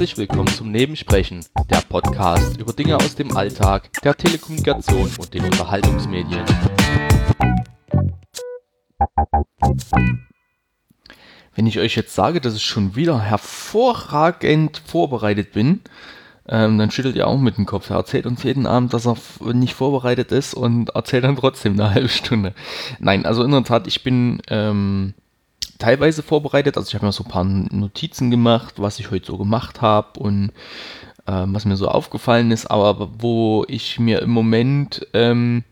Herzlich willkommen zum Nebensprechen, der Podcast über Dinge aus dem Alltag, der Telekommunikation und den Unterhaltungsmedien. Wenn ich euch jetzt sage, dass ich schon wieder hervorragend vorbereitet bin, ähm, dann schüttelt ihr auch mit dem Kopf. Er erzählt uns jeden Abend, dass er nicht vorbereitet ist und erzählt dann trotzdem eine halbe Stunde. Nein, also in der Tat, ich bin ähm, teilweise vorbereitet. Also ich habe mir so ein paar Notizen gemacht, was ich heute so gemacht habe und ähm, was mir so aufgefallen ist, aber wo ich mir im Moment ähm,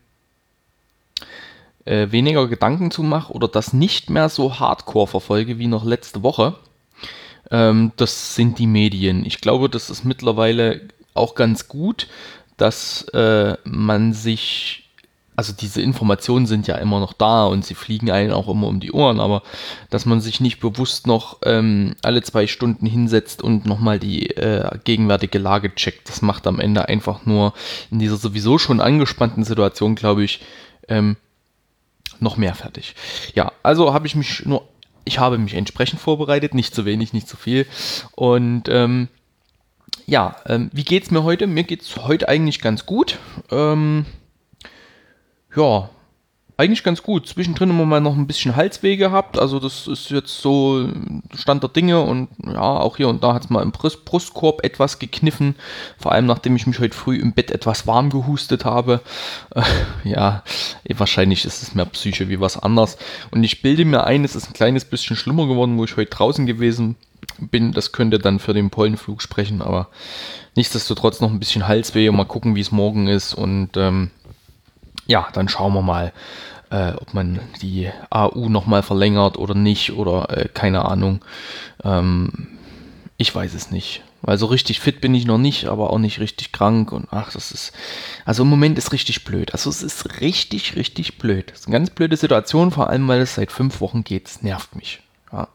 äh, weniger Gedanken zu mache oder das nicht mehr so hardcore verfolge wie noch letzte Woche ähm, das sind die Medien. Ich glaube, das ist mittlerweile auch ganz gut, dass äh, man sich also diese Informationen sind ja immer noch da und sie fliegen einen auch immer um die Ohren, aber dass man sich nicht bewusst noch ähm, alle zwei Stunden hinsetzt und nochmal die äh, gegenwärtige Lage checkt, das macht am Ende einfach nur in dieser sowieso schon angespannten Situation, glaube ich, ähm, noch mehr fertig. Ja, also habe ich mich nur ich habe mich entsprechend vorbereitet, nicht zu wenig, nicht zu viel. Und ähm, ja, ähm, wie es mir heute? Mir geht es heute eigentlich ganz gut. Ähm, ja, eigentlich ganz gut. Zwischendrin immer mal noch ein bisschen Halsweh gehabt. Also das ist jetzt so Stand der Dinge und ja, auch hier und da hat es mal im Brustkorb etwas gekniffen. Vor allem nachdem ich mich heute früh im Bett etwas warm gehustet habe. Äh, ja, wahrscheinlich ist es mehr Psyche wie was anderes. Und ich bilde mir ein, es ist ein kleines bisschen schlimmer geworden, wo ich heute draußen gewesen bin. Das könnte dann für den Pollenflug sprechen, aber nichtsdestotrotz noch ein bisschen Halsweh und mal gucken, wie es morgen ist und ähm, ja, dann schauen wir mal, äh, ob man die AU nochmal verlängert oder nicht oder äh, keine Ahnung. Ähm, ich weiß es nicht. Weil so richtig fit bin ich noch nicht, aber auch nicht richtig krank und ach, das ist, also im Moment ist richtig blöd. Also es ist richtig, richtig blöd. Das ist eine ganz blöde Situation, vor allem weil es seit fünf Wochen geht. Es nervt mich. Ja.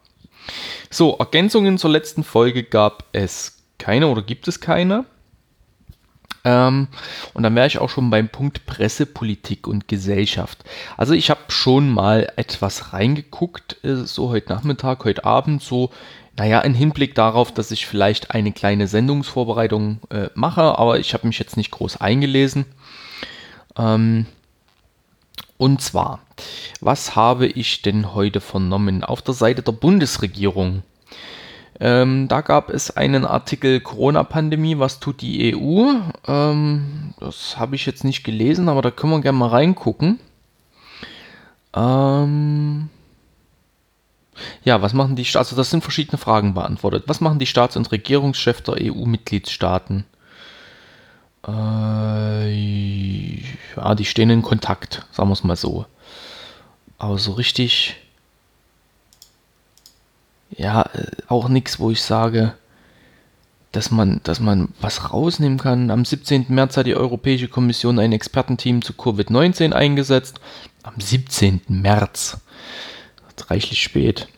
So, Ergänzungen zur letzten Folge gab es keine oder gibt es keine. Ähm, und dann wäre ich auch schon beim Punkt Presse, Politik und Gesellschaft. Also ich habe schon mal etwas reingeguckt, äh, so heute Nachmittag, heute Abend, so, naja, im Hinblick darauf, dass ich vielleicht eine kleine Sendungsvorbereitung äh, mache, aber ich habe mich jetzt nicht groß eingelesen. Ähm, und zwar, was habe ich denn heute vernommen? Auf der Seite der Bundesregierung ähm, da gab es einen Artikel Corona-Pandemie, was tut die EU? Ähm, das habe ich jetzt nicht gelesen, aber da können wir gerne mal reingucken. Ähm, ja, was machen die Staats... Also das sind verschiedene Fragen beantwortet. Was machen die Staats- und Regierungschefs der EU-Mitgliedstaaten? Äh, ja, die stehen in Kontakt, sagen wir es mal so. Aber so richtig ja, auch nichts, wo ich sage, dass man, dass man was rausnehmen kann. Am 17. März hat die Europäische Kommission ein Expertenteam zu Covid-19 eingesetzt. Am 17. März. Reichlich spät.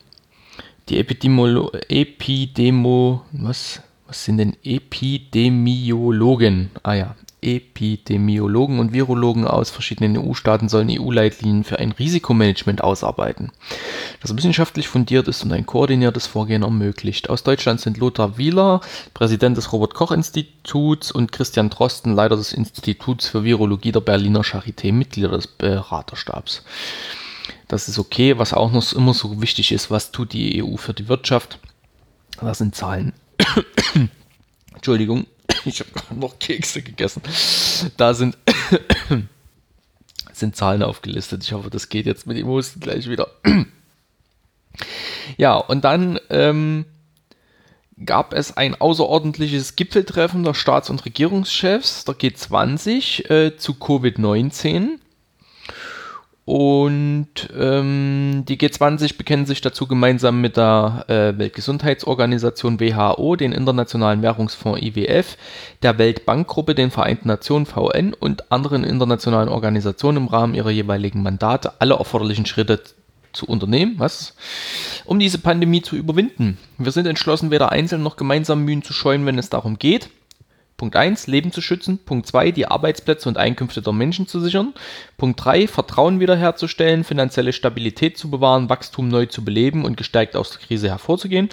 Die Epidemiolo Epidemo, was, was sind denn Epidemiologen? Ah ja, Epidemiologen und Virologen aus verschiedenen EU-Staaten sollen EU-Leitlinien für ein Risikomanagement ausarbeiten, das wissenschaftlich fundiert ist und ein koordiniertes Vorgehen ermöglicht. Aus Deutschland sind Lothar Wieler, Präsident des Robert-Koch-Instituts und Christian Drosten, Leiter des Instituts für Virologie der Berliner Charité, Mitglieder des Beraterstabs. Das ist okay. Was auch noch immer so wichtig ist, was tut die EU für die Wirtschaft? Das sind Zahlen. Entschuldigung. Ich habe noch Kekse gegessen. Da sind, sind Zahlen aufgelistet. Ich hoffe, das geht jetzt mit dem Husten gleich wieder. ja, und dann ähm, gab es ein außerordentliches Gipfeltreffen der Staats- und Regierungschefs der G20 äh, zu Covid-19. Und ähm, die G20 bekennen sich dazu gemeinsam mit der äh, Weltgesundheitsorganisation WHO, den Internationalen Währungsfonds IWF, der Weltbankgruppe, den Vereinten Nationen VN und anderen internationalen Organisationen im Rahmen ihrer jeweiligen Mandate alle erforderlichen Schritte zu unternehmen, was? Um diese Pandemie zu überwinden. Wir sind entschlossen, weder einzeln noch gemeinsam Mühen zu scheuen, wenn es darum geht, Punkt 1, Leben zu schützen. Punkt 2, die Arbeitsplätze und Einkünfte der Menschen zu sichern. Punkt 3, Vertrauen wiederherzustellen, finanzielle Stabilität zu bewahren, Wachstum neu zu beleben und gestärkt aus der Krise hervorzugehen.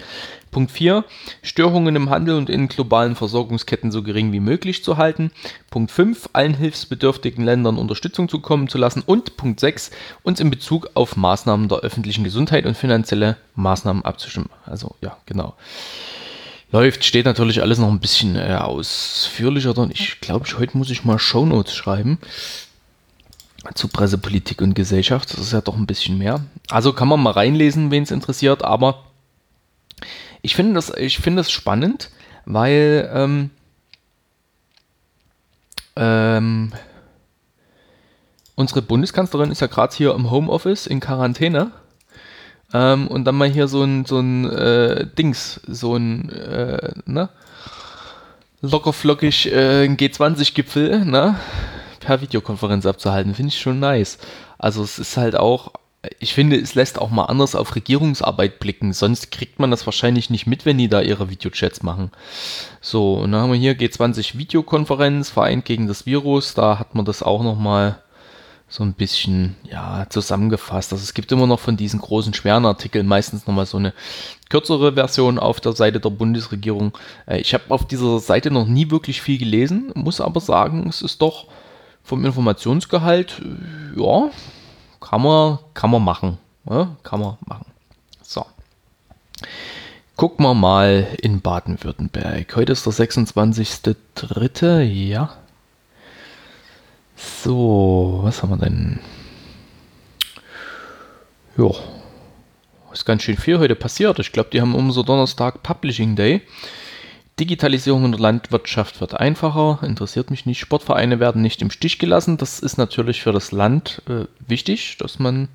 Punkt 4, Störungen im Handel und in globalen Versorgungsketten so gering wie möglich zu halten. Punkt 5, allen hilfsbedürftigen Ländern Unterstützung zukommen zu lassen. Und Punkt 6, uns in Bezug auf Maßnahmen der öffentlichen Gesundheit und finanzielle Maßnahmen abzustimmen. Also ja, genau läuft, steht natürlich alles noch ein bisschen äh, ausführlicher drin. Ich glaube, heute muss ich mal Shownotes schreiben zu Pressepolitik und Gesellschaft. Das ist ja doch ein bisschen mehr. Also kann man mal reinlesen, wen es interessiert, aber ich finde das, ich das spannend, weil ähm, ähm, unsere Bundeskanzlerin ist ja gerade hier im Homeoffice in Quarantäne ähm, und dann mal hier so ein, so ein äh, Dings, so ein, äh, ne? Lockerflockig äh, ein G20-Gipfel, ne? Per Videokonferenz abzuhalten, finde ich schon nice. Also es ist halt auch, ich finde, es lässt auch mal anders auf Regierungsarbeit blicken. Sonst kriegt man das wahrscheinlich nicht mit, wenn die da ihre Videochats machen. So, und dann haben wir hier G20 Videokonferenz, vereint gegen das Virus. Da hat man das auch nochmal so ein bisschen ja, zusammengefasst. Also es gibt immer noch von diesen großen, schweren Artikeln meistens nochmal so eine kürzere Version auf der Seite der Bundesregierung. Äh, ich habe auf dieser Seite noch nie wirklich viel gelesen, muss aber sagen, es ist doch vom Informationsgehalt, äh, ja, kann man, kann man machen. Ja, kann man machen. So. Gucken wir mal in Baden-Württemberg. Heute ist der 26.03. Ja, so, was haben wir denn? Ja, ist ganz schön viel heute passiert. Ich glaube, die haben um so Donnerstag Publishing Day. Digitalisierung in der Landwirtschaft wird einfacher, interessiert mich nicht. Sportvereine werden nicht im Stich gelassen. Das ist natürlich für das Land äh, wichtig, dass man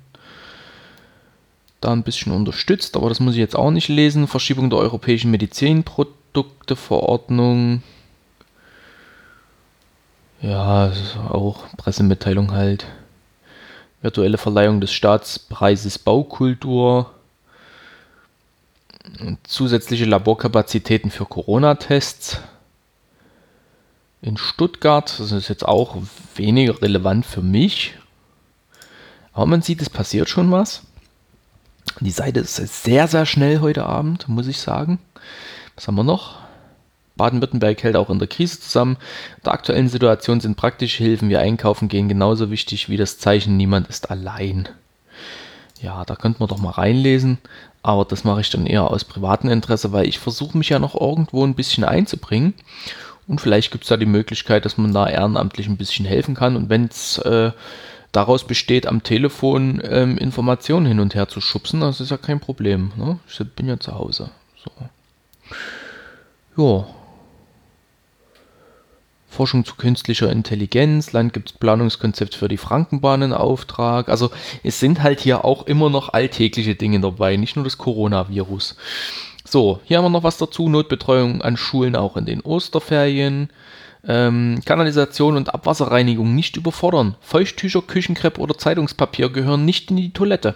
da ein bisschen unterstützt, aber das muss ich jetzt auch nicht lesen. Verschiebung der europäischen Medizinprodukteverordnung. Ja, auch Pressemitteilung halt. Virtuelle Verleihung des Staatspreises Baukultur. Zusätzliche Laborkapazitäten für Corona-Tests. In Stuttgart, das ist jetzt auch weniger relevant für mich. Aber man sieht, es passiert schon was. Die Seite ist sehr, sehr schnell heute Abend, muss ich sagen. Was haben wir noch? Baden-Württemberg hält auch in der Krise zusammen. In der aktuellen Situation sind praktische Hilfen wie Einkaufen gehen genauso wichtig wie das Zeichen Niemand ist allein. Ja, da könnte man doch mal reinlesen, aber das mache ich dann eher aus privatem Interesse, weil ich versuche mich ja noch irgendwo ein bisschen einzubringen. Und vielleicht gibt es da die Möglichkeit, dass man da ehrenamtlich ein bisschen helfen kann. Und wenn es äh, daraus besteht, am Telefon ähm, Informationen hin und her zu schubsen, das ist ja kein Problem. Ne? Ich bin ja zu Hause. So. Ja, Forschung zu künstlicher Intelligenz, Land gibt es Planungskonzept für die Frankenbahn in Auftrag. Also es sind halt hier auch immer noch alltägliche Dinge dabei, nicht nur das Coronavirus. So, hier haben wir noch was dazu. Notbetreuung an Schulen auch in den Osterferien. Ähm, Kanalisation und Abwasserreinigung nicht überfordern. Feuchttücher, Küchenkrepp oder Zeitungspapier gehören nicht in die Toilette.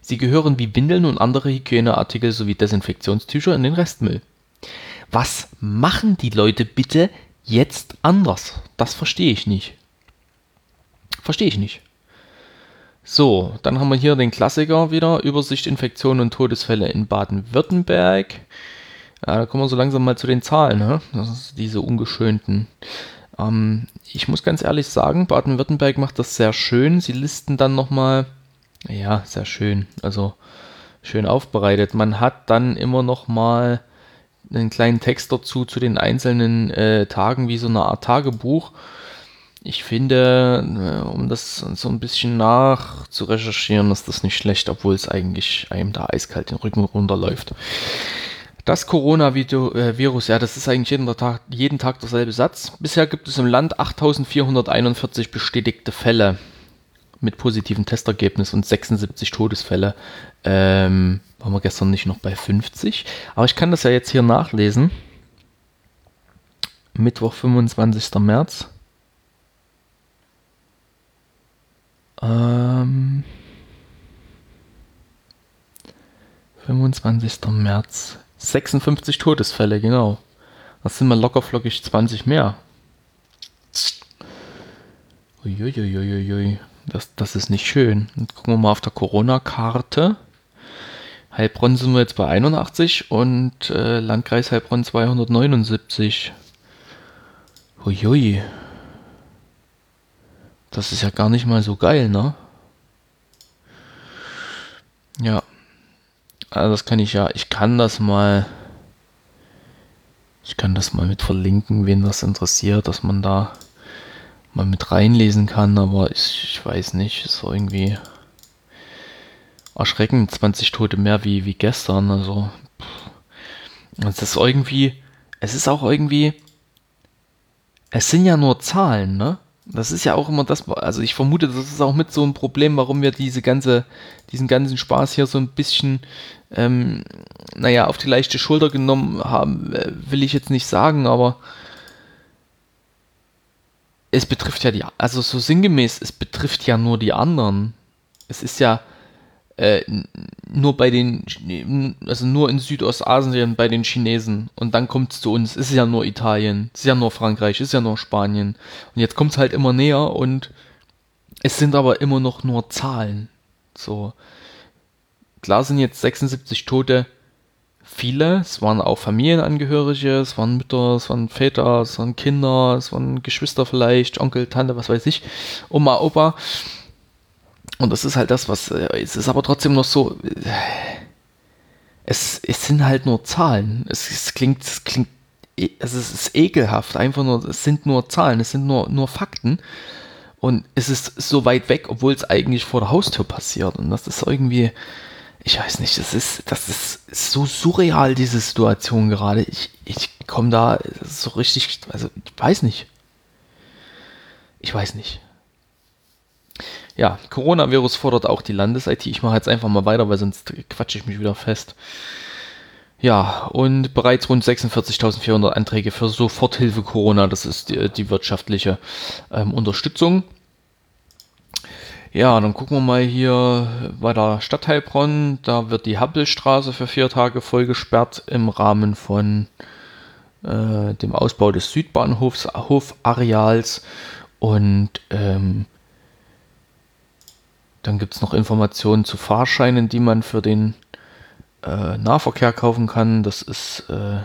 Sie gehören wie Windeln und andere Hygieneartikel sowie Desinfektionstücher in den Restmüll. Was machen die Leute bitte jetzt anders? Das verstehe ich nicht. Verstehe ich nicht. So, dann haben wir hier den Klassiker wieder. Übersicht Infektionen und Todesfälle in Baden-Württemberg. Ja, da kommen wir so langsam mal zu den Zahlen. Ne? Das ist diese ungeschönten. Ähm, ich muss ganz ehrlich sagen, Baden-Württemberg macht das sehr schön. Sie listen dann nochmal, ja, sehr schön. Also schön aufbereitet. Man hat dann immer nochmal einen kleinen Text dazu zu den einzelnen äh, Tagen, wie so eine Art Tagebuch. Ich finde, äh, um das so ein bisschen nach zu recherchieren, ist das nicht schlecht, obwohl es eigentlich einem da eiskalt den Rücken runterläuft. Das Coronavirus, ja, das ist eigentlich jeden Tag, jeden Tag derselbe Satz. Bisher gibt es im Land 8441 bestätigte Fälle mit positiven Testergebnis und 76 Todesfälle. Ähm, waren wir gestern nicht noch bei 50? Aber ich kann das ja jetzt hier nachlesen. Mittwoch, 25. März. Ähm, 25. März. 56 Todesfälle, genau. Das sind wir locker flockig 20 mehr. Uiuiuiui. Das, das ist nicht schön. Jetzt gucken wir mal auf der Corona-Karte. Heilbronn sind wir jetzt bei 81 und äh, Landkreis Heilbronn 279. Uiui. Das ist ja gar nicht mal so geil, ne? Ja. Also das kann ich ja, ich kann das mal, ich kann das mal mit verlinken, wen das interessiert, dass man da mal mit reinlesen kann, aber ich, ich weiß nicht, ist irgendwie erschreckend, 20 Tote mehr wie, wie gestern, also es ist irgendwie, es ist auch irgendwie, es sind ja nur Zahlen, ne? Das ist ja auch immer das, also ich vermute, das ist auch mit so ein Problem, warum wir diese ganze, diesen ganzen Spaß hier so ein bisschen, ähm, naja, auf die leichte Schulter genommen haben, äh, will ich jetzt nicht sagen, aber es betrifft ja die, also so sinngemäß, es betrifft ja nur die anderen. Es ist ja äh, nur bei den, also nur in Südostasien bei den Chinesen und dann kommt es zu uns. Es ist ja nur Italien, es ist ja nur Frankreich, es ist ja nur Spanien. Und jetzt kommt es halt immer näher und es sind aber immer noch nur Zahlen. So. Klar sind jetzt 76 Tote viele. Es waren auch Familienangehörige, es waren Mütter, es waren Väter, es waren Kinder, es waren Geschwister vielleicht, Onkel, Tante, was weiß ich, Oma, Opa. Und das ist halt das, was, äh, es ist aber trotzdem noch so, äh, es, es sind halt nur Zahlen. Es, es klingt, es klingt, e, es ist, es ist ekelhaft, einfach nur, es sind nur Zahlen, es sind nur, nur Fakten. Und es ist so weit weg, obwohl es eigentlich vor der Haustür passiert. Und das ist irgendwie, ich weiß nicht, das ist, das ist so surreal, diese Situation gerade. Ich, ich komme da so richtig, also ich weiß nicht. Ich weiß nicht. Ja, Coronavirus fordert auch die Landes-IT. Ich mache jetzt einfach mal weiter, weil sonst quatsche ich mich wieder fest. Ja, und bereits rund 46.400 Anträge für Soforthilfe Corona. Das ist die, die wirtschaftliche ähm, Unterstützung. Ja, dann gucken wir mal hier bei der Stadt Heilbronn. Da wird die Happelstraße für vier Tage voll gesperrt im Rahmen von äh, dem Ausbau des Südbahnhofs Hofareals. Und ähm, dann gibt es noch Informationen zu Fahrscheinen, die man für den äh, Nahverkehr kaufen kann. Das ist äh,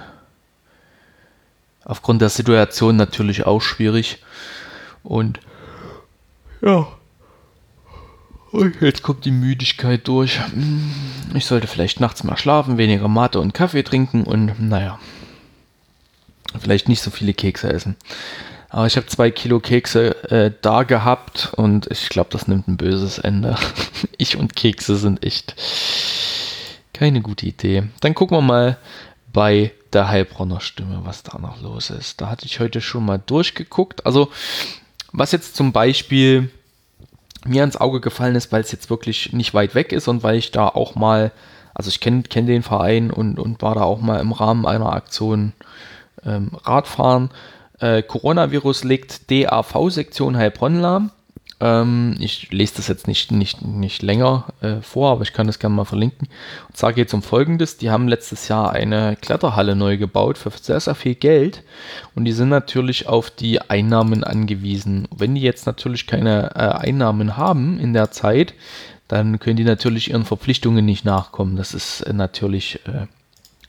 aufgrund der Situation natürlich auch schwierig. Und ja. Jetzt kommt die Müdigkeit durch. Ich sollte vielleicht nachts mal schlafen, weniger Mate und Kaffee trinken und naja, vielleicht nicht so viele Kekse essen. Aber ich habe zwei Kilo Kekse äh, da gehabt und ich glaube, das nimmt ein böses Ende. ich und Kekse sind echt keine gute Idee. Dann gucken wir mal bei der Heilbronner Stimme, was da noch los ist. Da hatte ich heute schon mal durchgeguckt. Also, was jetzt zum Beispiel mir ans Auge gefallen ist, weil es jetzt wirklich nicht weit weg ist und weil ich da auch mal, also ich kenne kenn den Verein und, und war da auch mal im Rahmen einer Aktion ähm, Radfahren. Äh, Coronavirus legt DAV-Sektion Heilbronn lahm. Ähm, ich lese das jetzt nicht, nicht, nicht länger äh, vor, aber ich kann das gerne mal verlinken. Und geht es um Folgendes. Die haben letztes Jahr eine Kletterhalle neu gebaut für sehr, sehr viel Geld. Und die sind natürlich auf die Einnahmen angewiesen. Wenn die jetzt natürlich keine äh, Einnahmen haben in der Zeit, dann können die natürlich ihren Verpflichtungen nicht nachkommen. Das ist äh, natürlich äh,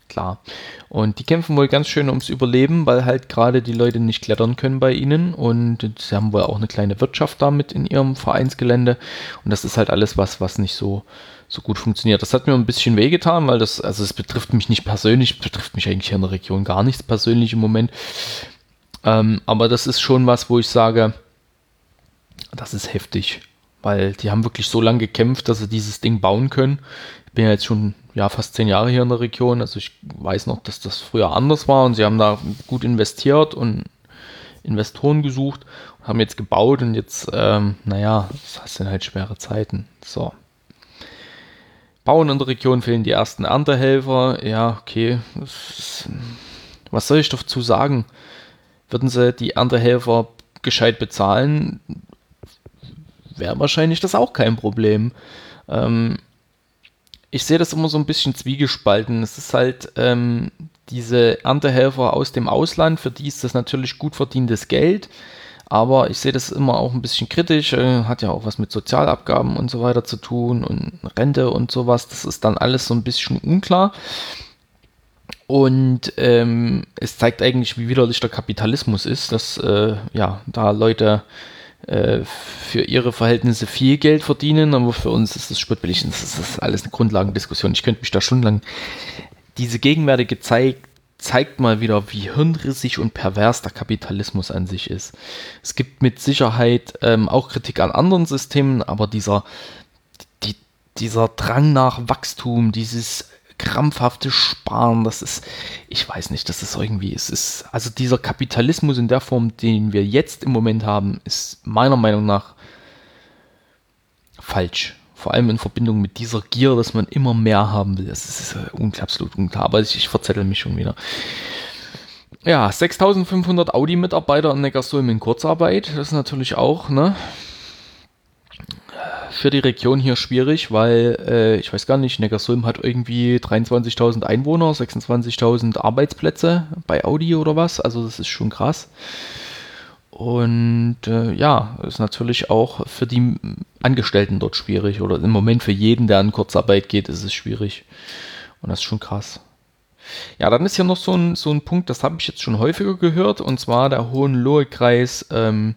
klar. Und die kämpfen wohl ganz schön ums Überleben, weil halt gerade die Leute nicht klettern können bei ihnen und sie haben wohl auch eine kleine Wirtschaft damit in ihrem Vereinsgelände und das ist halt alles was, was nicht so, so gut funktioniert. Das hat mir ein bisschen wehgetan, weil das, also es betrifft mich nicht persönlich, betrifft mich eigentlich in der Region gar nichts persönlich im Moment. Ähm, aber das ist schon was, wo ich sage, das ist heftig, weil die haben wirklich so lange gekämpft, dass sie dieses Ding bauen können. Ich bin ja jetzt schon ja, fast zehn Jahre hier in der Region. Also ich weiß noch, dass das früher anders war und sie haben da gut investiert und Investoren gesucht haben jetzt gebaut und jetzt, ähm, naja, das sind halt schwere Zeiten. So. Bauen in der Region fehlen die ersten Erntehelfer. Ja, okay. Was soll ich dazu sagen? Würden sie die Erntehelfer gescheit bezahlen, wäre wahrscheinlich das auch kein Problem. Ähm, ich sehe das immer so ein bisschen zwiegespalten. Es ist halt, ähm, diese Erntehelfer aus dem Ausland, für die ist das natürlich gut verdientes Geld. Aber ich sehe das immer auch ein bisschen kritisch, äh, hat ja auch was mit Sozialabgaben und so weiter zu tun und Rente und sowas. Das ist dann alles so ein bisschen unklar. Und ähm, es zeigt eigentlich, wie widerlich der Kapitalismus ist, dass äh, ja, da Leute äh, für ihre Verhältnisse viel Geld verdienen, aber für uns ist das spottbillig. Das ist alles eine Grundlagendiskussion. Ich könnte mich da stundenlang. Diese gegenwärtige Zeit zeigt mal wieder, wie hirnrissig und pervers der Kapitalismus an sich ist. Es gibt mit Sicherheit ähm, auch Kritik an anderen Systemen, aber dieser, die, dieser Drang nach Wachstum, dieses krampfhafte Sparen, das ist, ich weiß nicht, das ist irgendwie, es ist, also dieser Kapitalismus in der Form, den wir jetzt im Moment haben, ist meiner Meinung nach falsch. Vor allem in Verbindung mit dieser Gier, dass man immer mehr haben will. Das ist äh, absolut unklar. Aber ich, ich verzettel mich schon wieder. Ja, 6500 Audi-Mitarbeiter in Neckarsulm in Kurzarbeit. Das ist natürlich auch, ne? Für die Region hier schwierig, weil äh, ich weiß gar nicht, Neckarsulm hat irgendwie 23.000 Einwohner, 26.000 Arbeitsplätze bei Audi oder was. Also das ist schon krass. Und äh, ja, ist natürlich auch für die Angestellten dort schwierig. Oder im Moment für jeden, der an Kurzarbeit geht, ist es schwierig. Und das ist schon krass. Ja, dann ist hier noch so ein, so ein Punkt, das habe ich jetzt schon häufiger gehört, und zwar der Hohenlohe-Kreis ähm,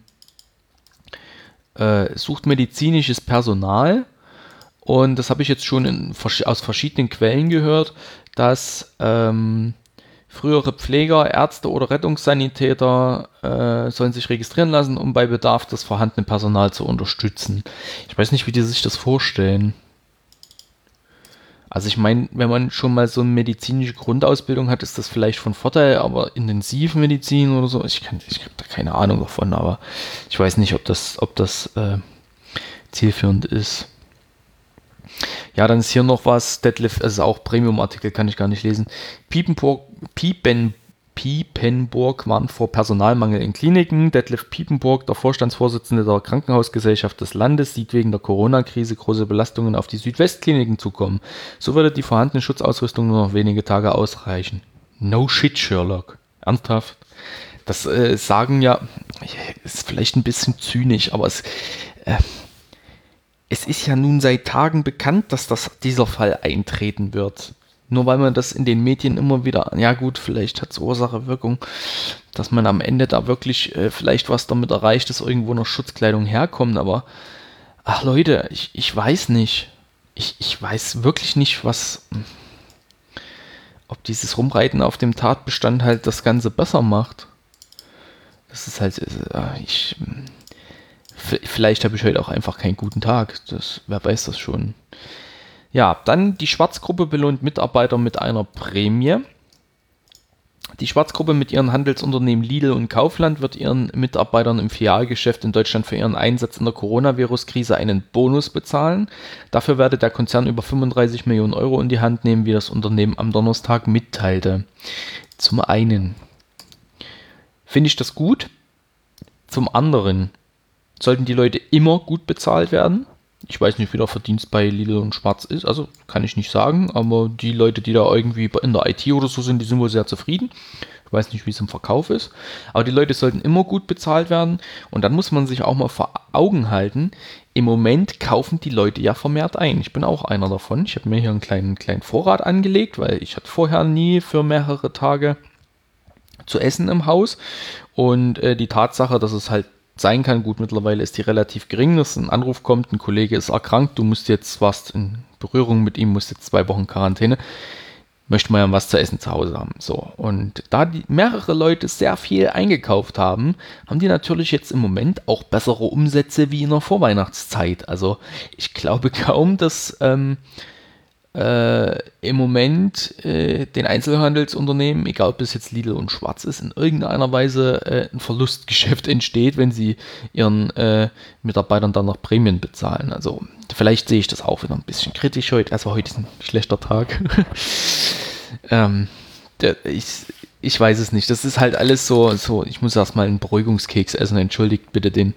äh, sucht medizinisches Personal. Und das habe ich jetzt schon in, aus verschiedenen Quellen gehört, dass ähm, Frühere Pfleger, Ärzte oder Rettungssanitäter äh, sollen sich registrieren lassen, um bei Bedarf das vorhandene Personal zu unterstützen. Ich weiß nicht, wie die sich das vorstellen. Also ich meine, wenn man schon mal so eine medizinische Grundausbildung hat, ist das vielleicht von Vorteil, aber Intensivmedizin oder so, ich, ich habe da keine Ahnung davon, aber ich weiß nicht, ob das, ob das äh, zielführend ist. Ja, dann ist hier noch was, Deadlift, also auch Premium-Artikel, kann ich gar nicht lesen. Piepenburg, Piepen, Piepenburg warnt vor Personalmangel in Kliniken. Detlef Piepenburg, der Vorstandsvorsitzende der Krankenhausgesellschaft des Landes, sieht wegen der Corona-Krise große Belastungen auf die Südwestkliniken zukommen. So würde die vorhandene Schutzausrüstung nur noch wenige Tage ausreichen. No shit, Sherlock. Ernsthaft? Das äh, sagen ja, ist vielleicht ein bisschen zynisch, aber es, äh, es ist ja nun seit Tagen bekannt, dass das, dieser Fall eintreten wird. Nur weil man das in den Medien immer wieder, ja gut, vielleicht hat es Ursache, Wirkung, dass man am Ende da wirklich äh, vielleicht was damit erreicht, dass irgendwo noch Schutzkleidung herkommt, aber ach Leute, ich, ich weiß nicht. Ich, ich weiß wirklich nicht, was, ob dieses Rumreiten auf dem Tatbestand halt das Ganze besser macht. Das ist halt, äh, ich, vielleicht habe ich heute auch einfach keinen guten Tag. Das, wer weiß das schon. Ja, dann die Schwarzgruppe belohnt Mitarbeiter mit einer Prämie. Die Schwarzgruppe mit ihren Handelsunternehmen Lidl und Kaufland wird ihren Mitarbeitern im Filialgeschäft in Deutschland für ihren Einsatz in der Coronavirus-Krise einen Bonus bezahlen. Dafür werde der Konzern über 35 Millionen Euro in die Hand nehmen, wie das Unternehmen am Donnerstag mitteilte. Zum einen finde ich das gut. Zum anderen sollten die Leute immer gut bezahlt werden. Ich weiß nicht, wie der Verdienst bei Lidl und Schwarz ist, also kann ich nicht sagen, aber die Leute, die da irgendwie in der IT oder so sind, die sind wohl sehr zufrieden. Ich weiß nicht, wie es im Verkauf ist, aber die Leute sollten immer gut bezahlt werden und dann muss man sich auch mal vor Augen halten, im Moment kaufen die Leute ja vermehrt ein. Ich bin auch einer davon. Ich habe mir hier einen kleinen, kleinen Vorrat angelegt, weil ich hatte vorher nie für mehrere Tage zu essen im Haus und äh, die Tatsache, dass es halt sein kann. Gut, mittlerweile ist die relativ gering, dass ein Anruf kommt, ein Kollege ist erkrankt, du musst jetzt was in Berührung mit ihm, musst jetzt zwei Wochen Quarantäne. Möchte man ja was zu essen zu Hause haben. So. Und da die mehrere Leute sehr viel eingekauft haben, haben die natürlich jetzt im Moment auch bessere Umsätze wie in der Vorweihnachtszeit. Also ich glaube kaum, dass ähm, äh, im Moment äh, den Einzelhandelsunternehmen, egal ob es jetzt Lidl und Schwarz ist, in irgendeiner Weise äh, ein Verlustgeschäft entsteht, wenn sie ihren äh, Mitarbeitern dann noch Prämien bezahlen. Also vielleicht sehe ich das auch wieder ein bisschen kritisch heute. Also heute ist ein schlechter Tag. ähm, der, ich, ich weiß es nicht. Das ist halt alles so, so ich muss erstmal einen Beruhigungskeks essen. Entschuldigt bitte den,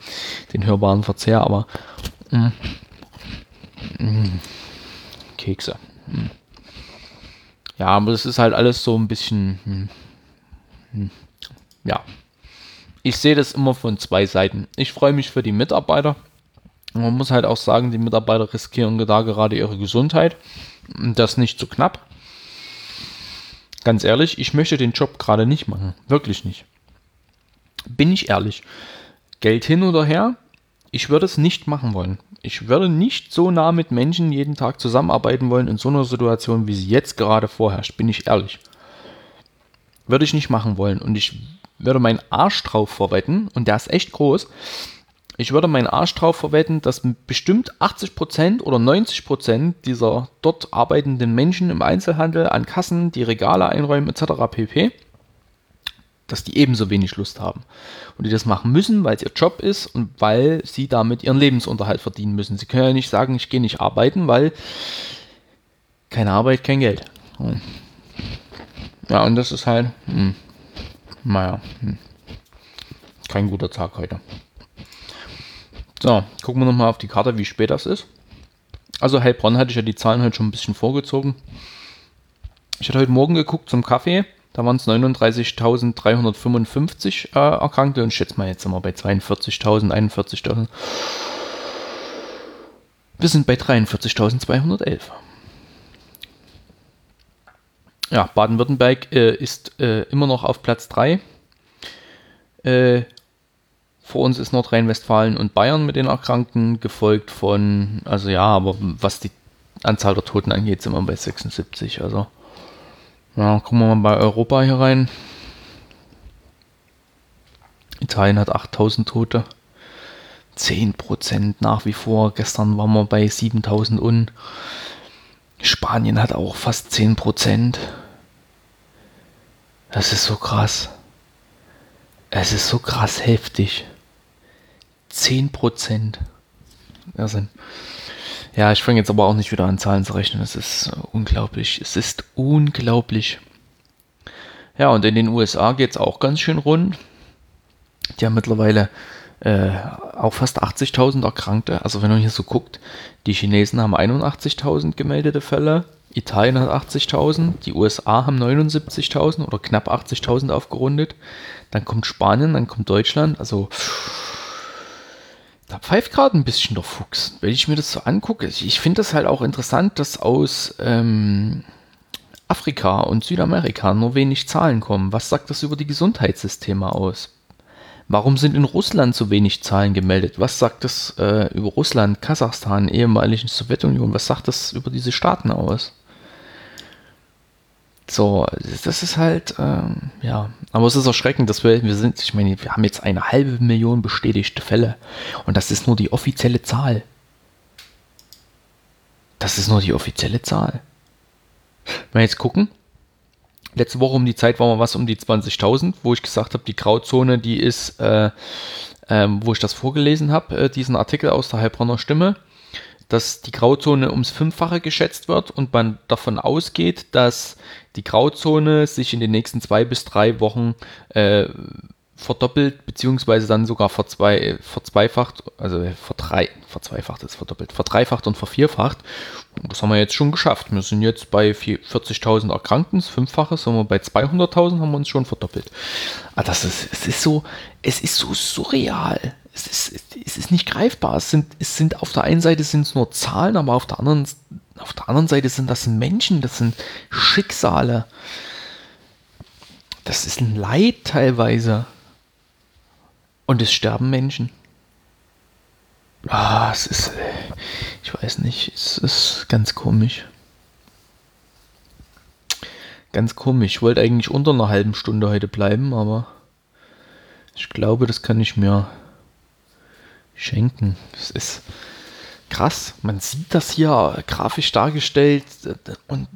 den hörbaren Verzehr, aber mh, mm, mh, mm, Kekse. Hm. ja, aber das ist halt alles so ein bisschen, hm, hm, ja. Ich sehe das immer von zwei Seiten. Ich freue mich für die Mitarbeiter. Man muss halt auch sagen, die Mitarbeiter riskieren da gerade ihre Gesundheit. Das nicht zu knapp. Ganz ehrlich, ich möchte den Job gerade nicht machen. Wirklich nicht. Bin ich ehrlich. Geld hin oder her, ich würde es nicht machen wollen. Ich würde nicht so nah mit Menschen jeden Tag zusammenarbeiten wollen in so einer Situation, wie sie jetzt gerade vorherrscht. Bin ich ehrlich. Würde ich nicht machen wollen. Und ich würde meinen Arsch drauf verwetten, und der ist echt groß, ich würde meinen Arsch drauf verwetten, dass bestimmt 80% oder 90% dieser dort arbeitenden Menschen im Einzelhandel an Kassen, die Regale einräumen etc. pp., dass die ebenso wenig Lust haben. Und die das machen müssen, weil es ihr Job ist und weil sie damit ihren Lebensunterhalt verdienen müssen. Sie können ja nicht sagen, ich gehe nicht arbeiten, weil keine Arbeit, kein Geld. Ja, und das ist halt, hm, naja, hm, kein guter Tag heute. So, gucken wir nochmal auf die Karte, wie spät das ist. Also Heilbronn hatte ich ja die Zahlen heute schon ein bisschen vorgezogen. Ich hatte heute Morgen geguckt zum Kaffee. Da waren es 39.355 äh, Erkrankte und schätze mal, jetzt sind wir bei 42.000, 41.000. Wir sind bei 43.211. Ja, Baden-Württemberg äh, ist äh, immer noch auf Platz 3. Äh, vor uns ist Nordrhein-Westfalen und Bayern mit den Erkrankten, gefolgt von, also ja, aber was die Anzahl der Toten angeht, sind wir bei 76. Also, ja, gucken wir mal bei Europa hier rein. Italien hat 8000 Tote. 10% nach wie vor. Gestern waren wir bei 7000 und Spanien hat auch fast 10%. Das ist so krass. Es ist so krass heftig. 10%. Irrsinn. Ja, ich fange jetzt aber auch nicht wieder an Zahlen zu rechnen. Es ist uh, unglaublich. Es ist unglaublich. Ja, und in den USA geht es auch ganz schön rund. Die haben mittlerweile äh, auch fast 80.000 Erkrankte. Also wenn man hier so guckt, die Chinesen haben 81.000 gemeldete Fälle, Italien hat 80.000, die USA haben 79.000 oder knapp 80.000 aufgerundet. Dann kommt Spanien, dann kommt Deutschland. Also da pfeift gerade ein bisschen der Fuchs. Wenn ich mir das so angucke, ich finde das halt auch interessant, dass aus ähm, Afrika und Südamerika nur wenig Zahlen kommen. Was sagt das über die Gesundheitssysteme aus? Warum sind in Russland so wenig Zahlen gemeldet? Was sagt das äh, über Russland, Kasachstan, ehemaligen Sowjetunion? Was sagt das über diese Staaten aus? So, das ist halt, ähm, ja, aber es ist erschreckend, dass wir, wir sind, ich meine, wir haben jetzt eine halbe Million bestätigte Fälle und das ist nur die offizielle Zahl. Das ist nur die offizielle Zahl. Wenn wir jetzt gucken, letzte Woche um die Zeit waren wir was um die 20.000, wo ich gesagt habe, die Grauzone, die ist, äh, ähm, wo ich das vorgelesen habe, äh, diesen Artikel aus der Heilbronner Stimme, dass die Grauzone ums Fünffache geschätzt wird und man davon ausgeht, dass die Grauzone sich in den nächsten zwei bis drei Wochen äh, verdoppelt, beziehungsweise dann sogar verzwei verzweifacht, also verdrei verzweifacht ist verdoppelt, verdreifacht und vervierfacht. Und das haben wir jetzt schon geschafft. Wir sind jetzt bei 40.000 Erkrankten, das Fünffache, sind wir bei 200.000, haben wir uns schon verdoppelt. Aber ah, das ist, es ist so, es ist so surreal. Es ist, es ist nicht greifbar. Es sind, es sind auf der einen Seite sind es nur Zahlen, aber auf der anderen, auf der anderen Seite sind das Menschen, das sind Schicksale. Das ist ein Leid teilweise. Und es sterben Menschen. Ah, es ist, ich weiß nicht, es ist ganz komisch. Ganz komisch. Ich wollte eigentlich unter einer halben Stunde heute bleiben, aber ich glaube, das kann ich mir schenken. Es ist krass. Man sieht das hier grafisch dargestellt und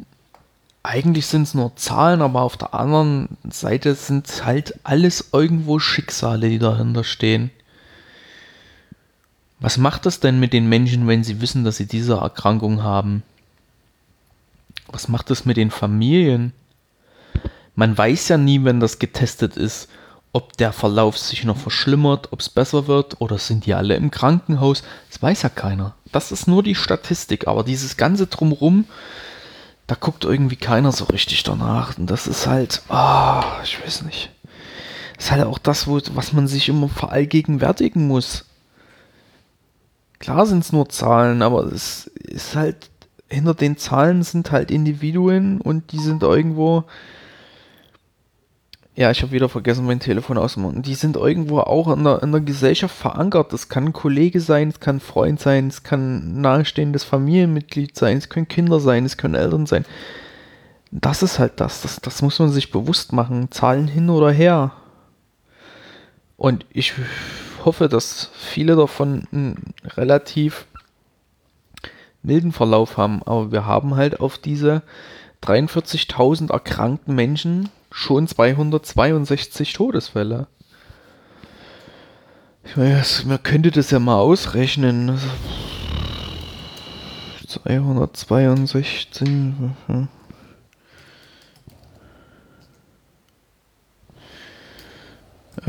eigentlich sind es nur Zahlen, aber auf der anderen Seite sind halt alles irgendwo Schicksale, die dahinter stehen. Was macht das denn mit den Menschen, wenn sie wissen, dass sie diese Erkrankung haben? Was macht das mit den Familien? Man weiß ja nie, wenn das getestet ist, ob der Verlauf sich noch verschlimmert, ob es besser wird oder sind die alle im Krankenhaus. Das weiß ja keiner. Das ist nur die Statistik, aber dieses ganze drumrum, da guckt irgendwie keiner so richtig danach. Und das ist halt, oh, ich weiß nicht. Das ist halt auch das, wo, was man sich immer verallgegenwärtigen muss. Klar sind es nur Zahlen, aber es ist halt, hinter den Zahlen sind halt Individuen und die sind irgendwo, ja, ich habe wieder vergessen, mein Telefon auszumachen. Die sind irgendwo auch in der, in der Gesellschaft verankert. Das kann ein Kollege sein, es kann ein Freund sein, es kann nahestehendes Familienmitglied sein, es können Kinder sein, es können Eltern sein. Das ist halt das. Das, das muss man sich bewusst machen. Zahlen hin oder her. Und ich hoffe, dass viele davon einen relativ milden Verlauf haben. Aber wir haben halt auf diese 43.000 erkrankten Menschen schon 262 Todesfälle. Ich weiß, man könnte das ja mal ausrechnen. 262.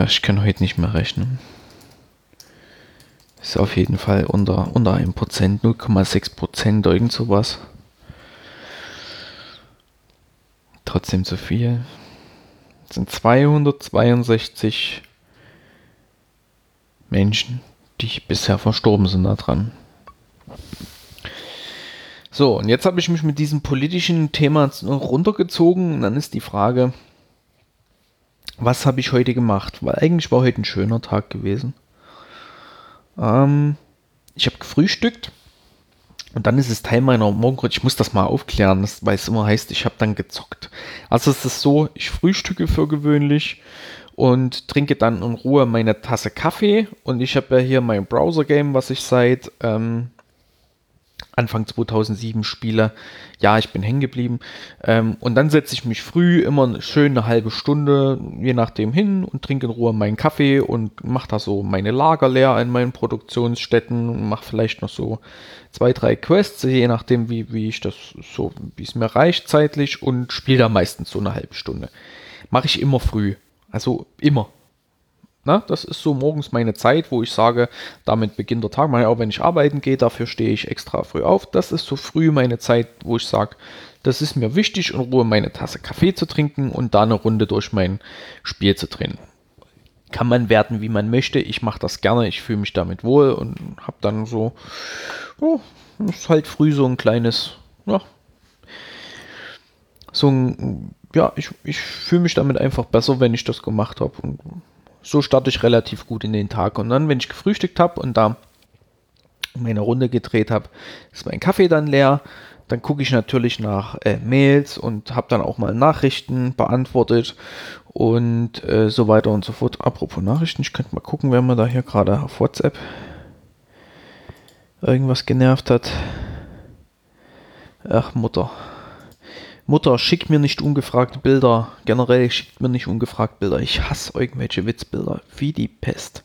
Ich kann heute nicht mehr rechnen. Ist auf jeden Fall unter, unter 1%, 0,6%, irgend sowas. Trotzdem zu viel sind 262 Menschen, die bisher verstorben sind daran. So, und jetzt habe ich mich mit diesem politischen Thema runtergezogen und dann ist die Frage, was habe ich heute gemacht? Weil eigentlich war heute ein schöner Tag gewesen. Ähm, ich habe gefrühstückt und dann ist es Teil meiner Morgenroutine. Ich muss das mal aufklären, weil es immer heißt, ich habe dann gezockt. Also es ist so, ich frühstücke für gewöhnlich und trinke dann in Ruhe meine Tasse Kaffee. Und ich habe ja hier mein Browser-Game, was ich seit ähm, Anfang 2007 spiele. Ja, ich bin hängen geblieben. Ähm, und dann setze ich mich früh immer schön eine halbe Stunde, je nachdem, hin und trinke in Ruhe meinen Kaffee und mache da so meine Lager leer in meinen Produktionsstätten und mache vielleicht noch so zwei, drei Quests, je nachdem, wie, wie ich das so, wie es mir reicht zeitlich und spiele da meistens so eine halbe Stunde. Mache ich immer früh. Also immer. Na, das ist so morgens meine Zeit, wo ich sage, damit beginnt der Tag. Auch wenn ich arbeiten gehe, dafür stehe ich extra früh auf. Das ist so früh meine Zeit, wo ich sage, das ist mir wichtig, in Ruhe meine Tasse Kaffee zu trinken und da eine Runde durch mein Spiel zu drehen. Kann man werten, wie man möchte. Ich mache das gerne, ich fühle mich damit wohl und habe dann so, oh, ist halt früh so ein kleines, ja, so ein, ja, ich, ich fühle mich damit einfach besser, wenn ich das gemacht habe. So starte ich relativ gut in den Tag. Und dann, wenn ich gefrühstückt habe und da meine Runde gedreht habe, ist mein Kaffee dann leer. Dann gucke ich natürlich nach äh, Mails und habe dann auch mal Nachrichten beantwortet und äh, so weiter und so fort. Apropos Nachrichten, ich könnte mal gucken, wer mir da hier gerade auf WhatsApp irgendwas genervt hat. Ach, Mutter. Mutter, schick mir nicht ungefragt Bilder. Generell schickt mir nicht ungefragt Bilder. Ich hasse irgendwelche Witzbilder. Wie die Pest.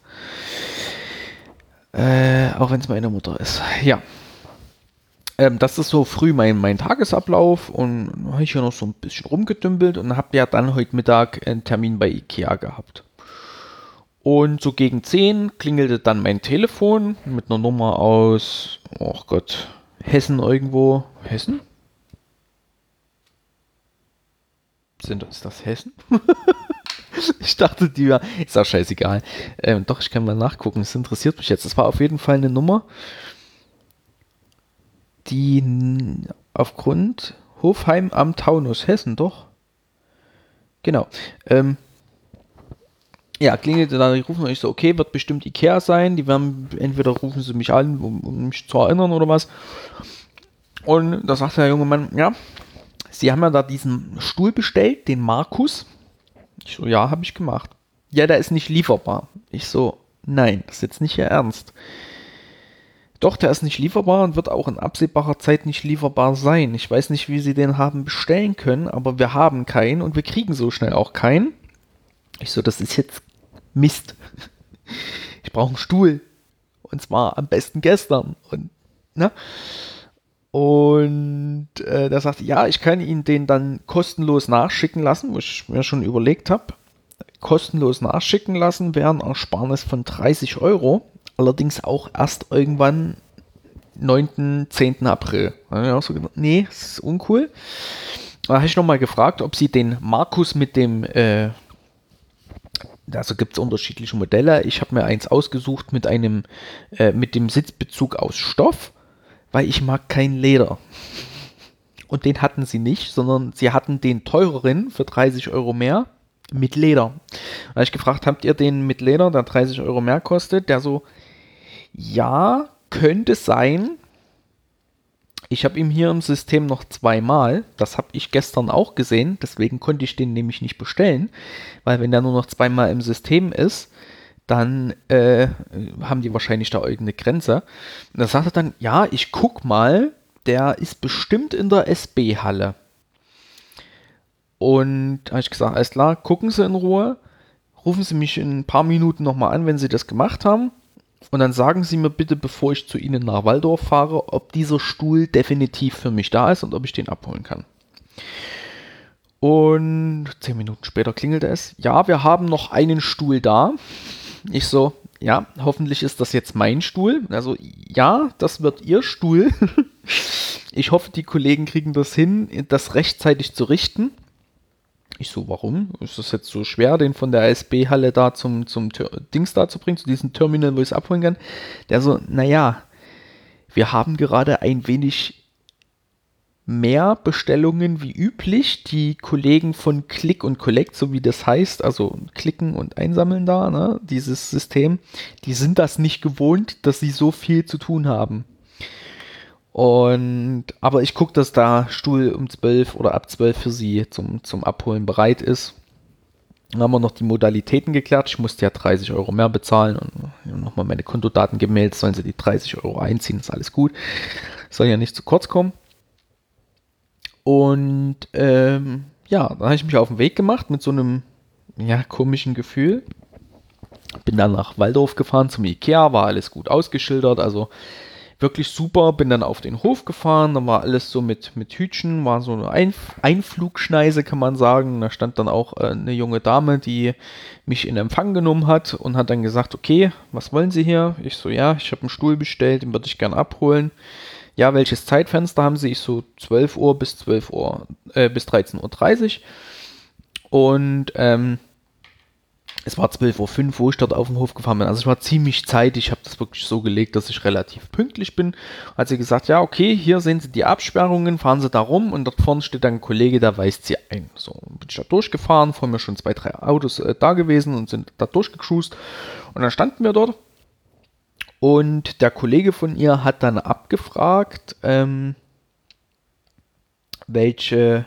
Äh, auch wenn es meine Mutter ist. Ja. Ähm, das ist so früh mein, mein Tagesablauf und habe ich ja noch so ein bisschen rumgedümpelt und habe ja dann heute Mittag einen Termin bei Ikea gehabt. Und so gegen 10 klingelte dann mein Telefon mit einer Nummer aus, oh Gott, Hessen irgendwo. Hessen? Sind, ist das Hessen? ich dachte, die war. Ist auch scheißegal. Ähm, doch, ich kann mal nachgucken. Es interessiert mich jetzt. Das war auf jeden Fall eine Nummer, die aufgrund Hofheim am Taunus, Hessen, doch. Genau. Ähm, ja, klingelte dann, die rufen ich so, okay, wird bestimmt Ikea sein. Die werden, entweder rufen sie mich an, um, um mich zu erinnern oder was. Und da sagt der junge Mann, ja, Sie haben ja da diesen Stuhl bestellt, den Markus. Ich so, ja, habe ich gemacht. Ja, der ist nicht lieferbar. Ich so, nein, das ist jetzt nicht Ihr Ernst. Doch, der ist nicht lieferbar und wird auch in absehbarer Zeit nicht lieferbar sein. Ich weiß nicht, wie Sie den haben bestellen können, aber wir haben keinen und wir kriegen so schnell auch keinen. Ich so, das ist jetzt Mist. Ich brauche einen Stuhl. Und zwar am besten gestern. Und, ne? Und äh, der sagt, ja, ich kann Ihnen den dann kostenlos nachschicken lassen, was ich mir schon überlegt habe. Kostenlos nachschicken lassen wäre ein Ersparnis von 30 Euro. Allerdings auch erst irgendwann 9., 10. April. Da so nee, das ist uncool. Da habe ich nochmal gefragt, ob sie den Markus mit dem, äh, also gibt es unterschiedliche Modelle. Ich habe mir eins ausgesucht mit einem, äh, mit dem Sitzbezug aus Stoff, weil ich mag kein Leder. Und den hatten sie nicht, sondern sie hatten den teureren für 30 Euro mehr mit Leder. Da habe ich gefragt, habt ihr den mit Leder, der 30 Euro mehr kostet? Der so, ja, könnte sein. Ich habe ihm hier im System noch zweimal. Das habe ich gestern auch gesehen. Deswegen konnte ich den nämlich nicht bestellen. Weil wenn der nur noch zweimal im System ist, dann äh, haben die wahrscheinlich da irgendeine Grenze. Und da sagt er dann, ja, ich guck mal, der ist bestimmt in der SB-Halle. Und habe ich gesagt, alles klar, gucken Sie in Ruhe, rufen Sie mich in ein paar Minuten nochmal an, wenn Sie das gemacht haben. Und dann sagen Sie mir bitte, bevor ich zu Ihnen nach Waldorf fahre, ob dieser Stuhl definitiv für mich da ist und ob ich den abholen kann. Und zehn Minuten später klingelte es. Ja, wir haben noch einen Stuhl da. Ich so, ja, hoffentlich ist das jetzt mein Stuhl. Also ja, das wird Ihr Stuhl. ich hoffe, die Kollegen kriegen das hin, das rechtzeitig zu richten. Ich so, warum? Ist das jetzt so schwer, den von der SB-Halle da zum, zum Dings da zu bringen, zu diesem Terminal, wo ich es abholen kann? Der so, naja, wir haben gerade ein wenig mehr Bestellungen wie üblich. Die Kollegen von Click und Collect, so wie das heißt, also klicken und einsammeln da, ne, dieses System, die sind das nicht gewohnt, dass sie so viel zu tun haben. Und, aber ich gucke, dass da Stuhl um 12 oder ab 12 für sie zum, zum Abholen bereit ist. Dann haben wir noch die Modalitäten geklärt. Ich musste ja 30 Euro mehr bezahlen und nochmal meine Kontodaten gemeldet, sollen sie die 30 Euro einziehen, ist alles gut. Soll ja nicht zu kurz kommen. Und ähm, ja, dann habe ich mich auf den Weg gemacht mit so einem ja, komischen Gefühl. Bin dann nach Waldorf gefahren zum Ikea, war alles gut ausgeschildert, also wirklich super. Bin dann auf den Hof gefahren, da war alles so mit, mit Hütchen, war so eine Einf Einflugschneise, kann man sagen. Da stand dann auch äh, eine junge Dame, die mich in Empfang genommen hat und hat dann gesagt, okay, was wollen Sie hier? Ich so, ja, ich habe einen Stuhl bestellt, den würde ich gern abholen. Ja, welches Zeitfenster haben Sie? Ich so 12 Uhr bis 12 Uhr, äh, bis 13.30 Uhr. Und ähm, es war 12.05 Uhr, wo ich dort auf den Hof gefahren bin. Also ich war ziemlich zeitig. Ich habe das wirklich so gelegt, dass ich relativ pünktlich bin. Hat sie gesagt, ja, okay, hier sehen Sie die Absperrungen, fahren Sie da rum und dort vorne steht dann ein Kollege, der weist Sie ein. So, bin ich da durchgefahren, vor mir schon zwei, drei Autos äh, da gewesen und sind da durchgecruised. Und dann standen wir dort und der Kollege von ihr hat dann abgefragt, ähm, welche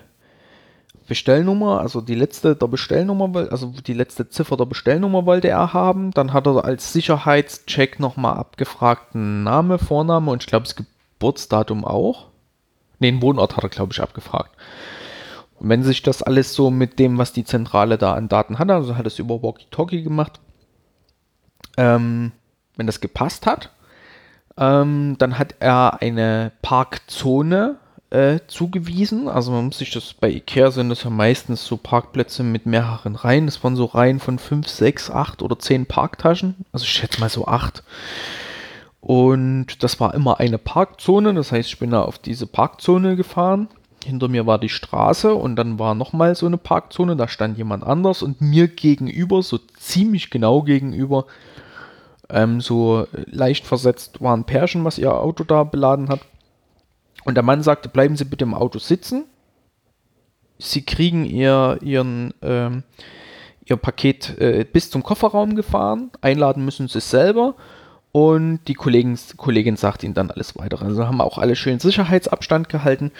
Bestellnummer, also die letzte der Bestellnummer, also die letzte Ziffer der Bestellnummer wollte er haben. Dann hat er als Sicherheitscheck nochmal abgefragt, Name, Vorname und ich glaube das Geburtsdatum auch. Ne, den Wohnort hat er, glaube ich, abgefragt. Und wenn sich das alles so mit dem, was die Zentrale da an Daten hat, also hat es über Walkie-Talkie gemacht, ähm, wenn das gepasst hat, ähm, dann hat er eine Parkzone äh, zugewiesen. Also man muss sich das bei Ikea sind das ja meistens so Parkplätze mit mehreren Reihen. Das waren so Reihen von 5, 6, 8 oder 10 Parktaschen. Also ich schätze mal so 8. Und das war immer eine Parkzone. Das heißt, ich bin da auf diese Parkzone gefahren. Hinter mir war die Straße und dann war nochmal so eine Parkzone. Da stand jemand anders und mir gegenüber, so ziemlich genau gegenüber, ähm, so leicht versetzt war ein Pärchen, was ihr Auto da beladen hat. Und der Mann sagte, bleiben Sie bitte im Auto sitzen. Sie kriegen ihr, ihren, ähm, ihr Paket äh, bis zum Kofferraum gefahren. Einladen müssen Sie es selber. Und die Kollegin, Kollegin sagt Ihnen dann alles weitere. Also haben auch alle schön Sicherheitsabstand gehalten.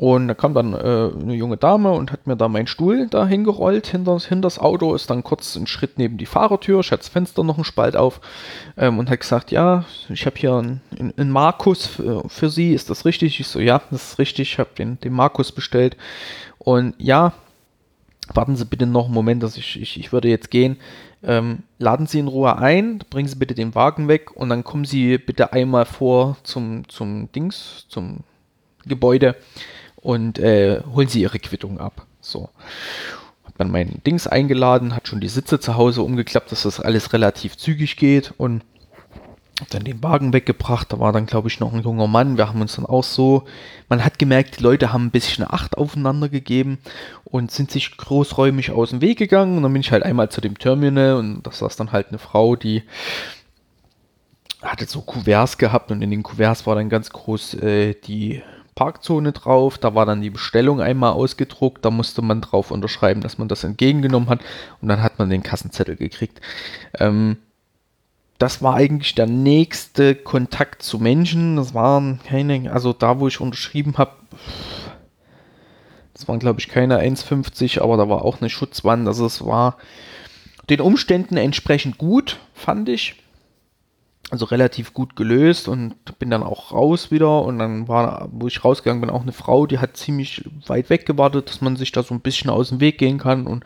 Und da kam dann äh, eine junge Dame und hat mir da meinen Stuhl da hingerollt hinter, hinter das Auto, ist dann kurz einen Schritt neben die Fahrertür, ich hatte das Fenster noch einen Spalt auf ähm, und hat gesagt, ja, ich habe hier einen, einen Markus für, für, Sie, ist das richtig? Ich so, ja, das ist richtig, ich habe den, den Markus bestellt. Und ja, warten Sie bitte noch einen Moment, dass ich, ich, ich würde jetzt gehen. Ähm, laden Sie in Ruhe ein, bringen Sie bitte den Wagen weg und dann kommen Sie bitte einmal vor zum, zum Dings, zum Gebäude und äh, holen sie ihre Quittung ab. So. Hab dann mein Dings eingeladen, hat schon die Sitze zu Hause umgeklappt, dass das alles relativ zügig geht und Hab dann den Wagen weggebracht, da war dann, glaube ich, noch ein junger Mann. Wir haben uns dann auch so, man hat gemerkt, die Leute haben ein bisschen Acht aufeinander gegeben und sind sich großräumig aus dem Weg gegangen. Und dann bin ich halt einmal zu dem Terminal und das saß dann halt eine Frau, die hatte so Kuverts gehabt und in den Kuverts war dann ganz groß äh, die Parkzone drauf. Da war dann die Bestellung einmal ausgedruckt. Da musste man drauf unterschreiben, dass man das entgegengenommen hat. Und dann hat man den Kassenzettel gekriegt. Ähm, das war eigentlich der nächste Kontakt zu Menschen. Das waren keine, also da, wo ich unterschrieben habe, das waren glaube ich keine 1,50, aber da war auch eine Schutzwand. Also es war den Umständen entsprechend gut, fand ich also relativ gut gelöst und bin dann auch raus wieder. Und dann war, wo ich rausgegangen bin, auch eine Frau, die hat ziemlich weit weg gewartet, dass man sich da so ein bisschen aus dem Weg gehen kann. Und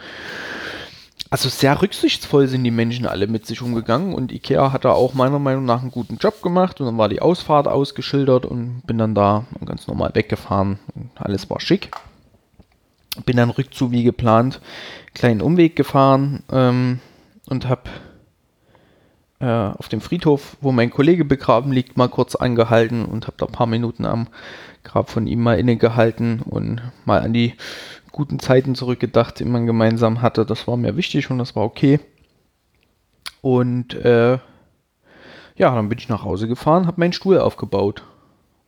also sehr rücksichtsvoll sind die Menschen alle mit sich umgegangen. Und Ikea hat da auch meiner Meinung nach einen guten Job gemacht. Und dann war die Ausfahrt ausgeschildert und bin dann da ganz normal weggefahren. Und alles war schick. Bin dann rückzu wie geplant, kleinen Umweg gefahren ähm, und habe äh, auf dem Friedhof, wo mein Kollege begraben liegt, mal kurz angehalten und habe da ein paar Minuten am Grab von ihm mal innegehalten und mal an die guten Zeiten zurückgedacht, die man gemeinsam hatte. Das war mir wichtig und das war okay. Und äh, ja, dann bin ich nach Hause gefahren, habe meinen Stuhl aufgebaut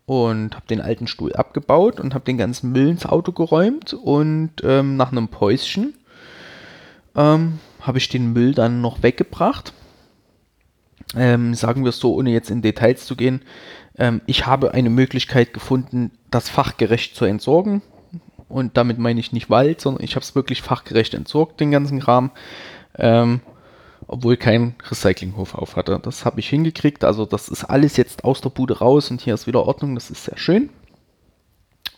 und habe den alten Stuhl abgebaut und habe den ganzen Müll ins Auto geräumt und ähm, nach einem Päuschen ähm, habe ich den Müll dann noch weggebracht ähm, sagen wir es so, ohne jetzt in Details zu gehen, ähm, ich habe eine Möglichkeit gefunden, das fachgerecht zu entsorgen. Und damit meine ich nicht Wald, sondern ich habe es wirklich fachgerecht entsorgt, den ganzen Kram. Ähm, obwohl kein Recyclinghof auf hatte. Das habe ich hingekriegt. Also das ist alles jetzt aus der Bude raus und hier ist wieder Ordnung. Das ist sehr schön.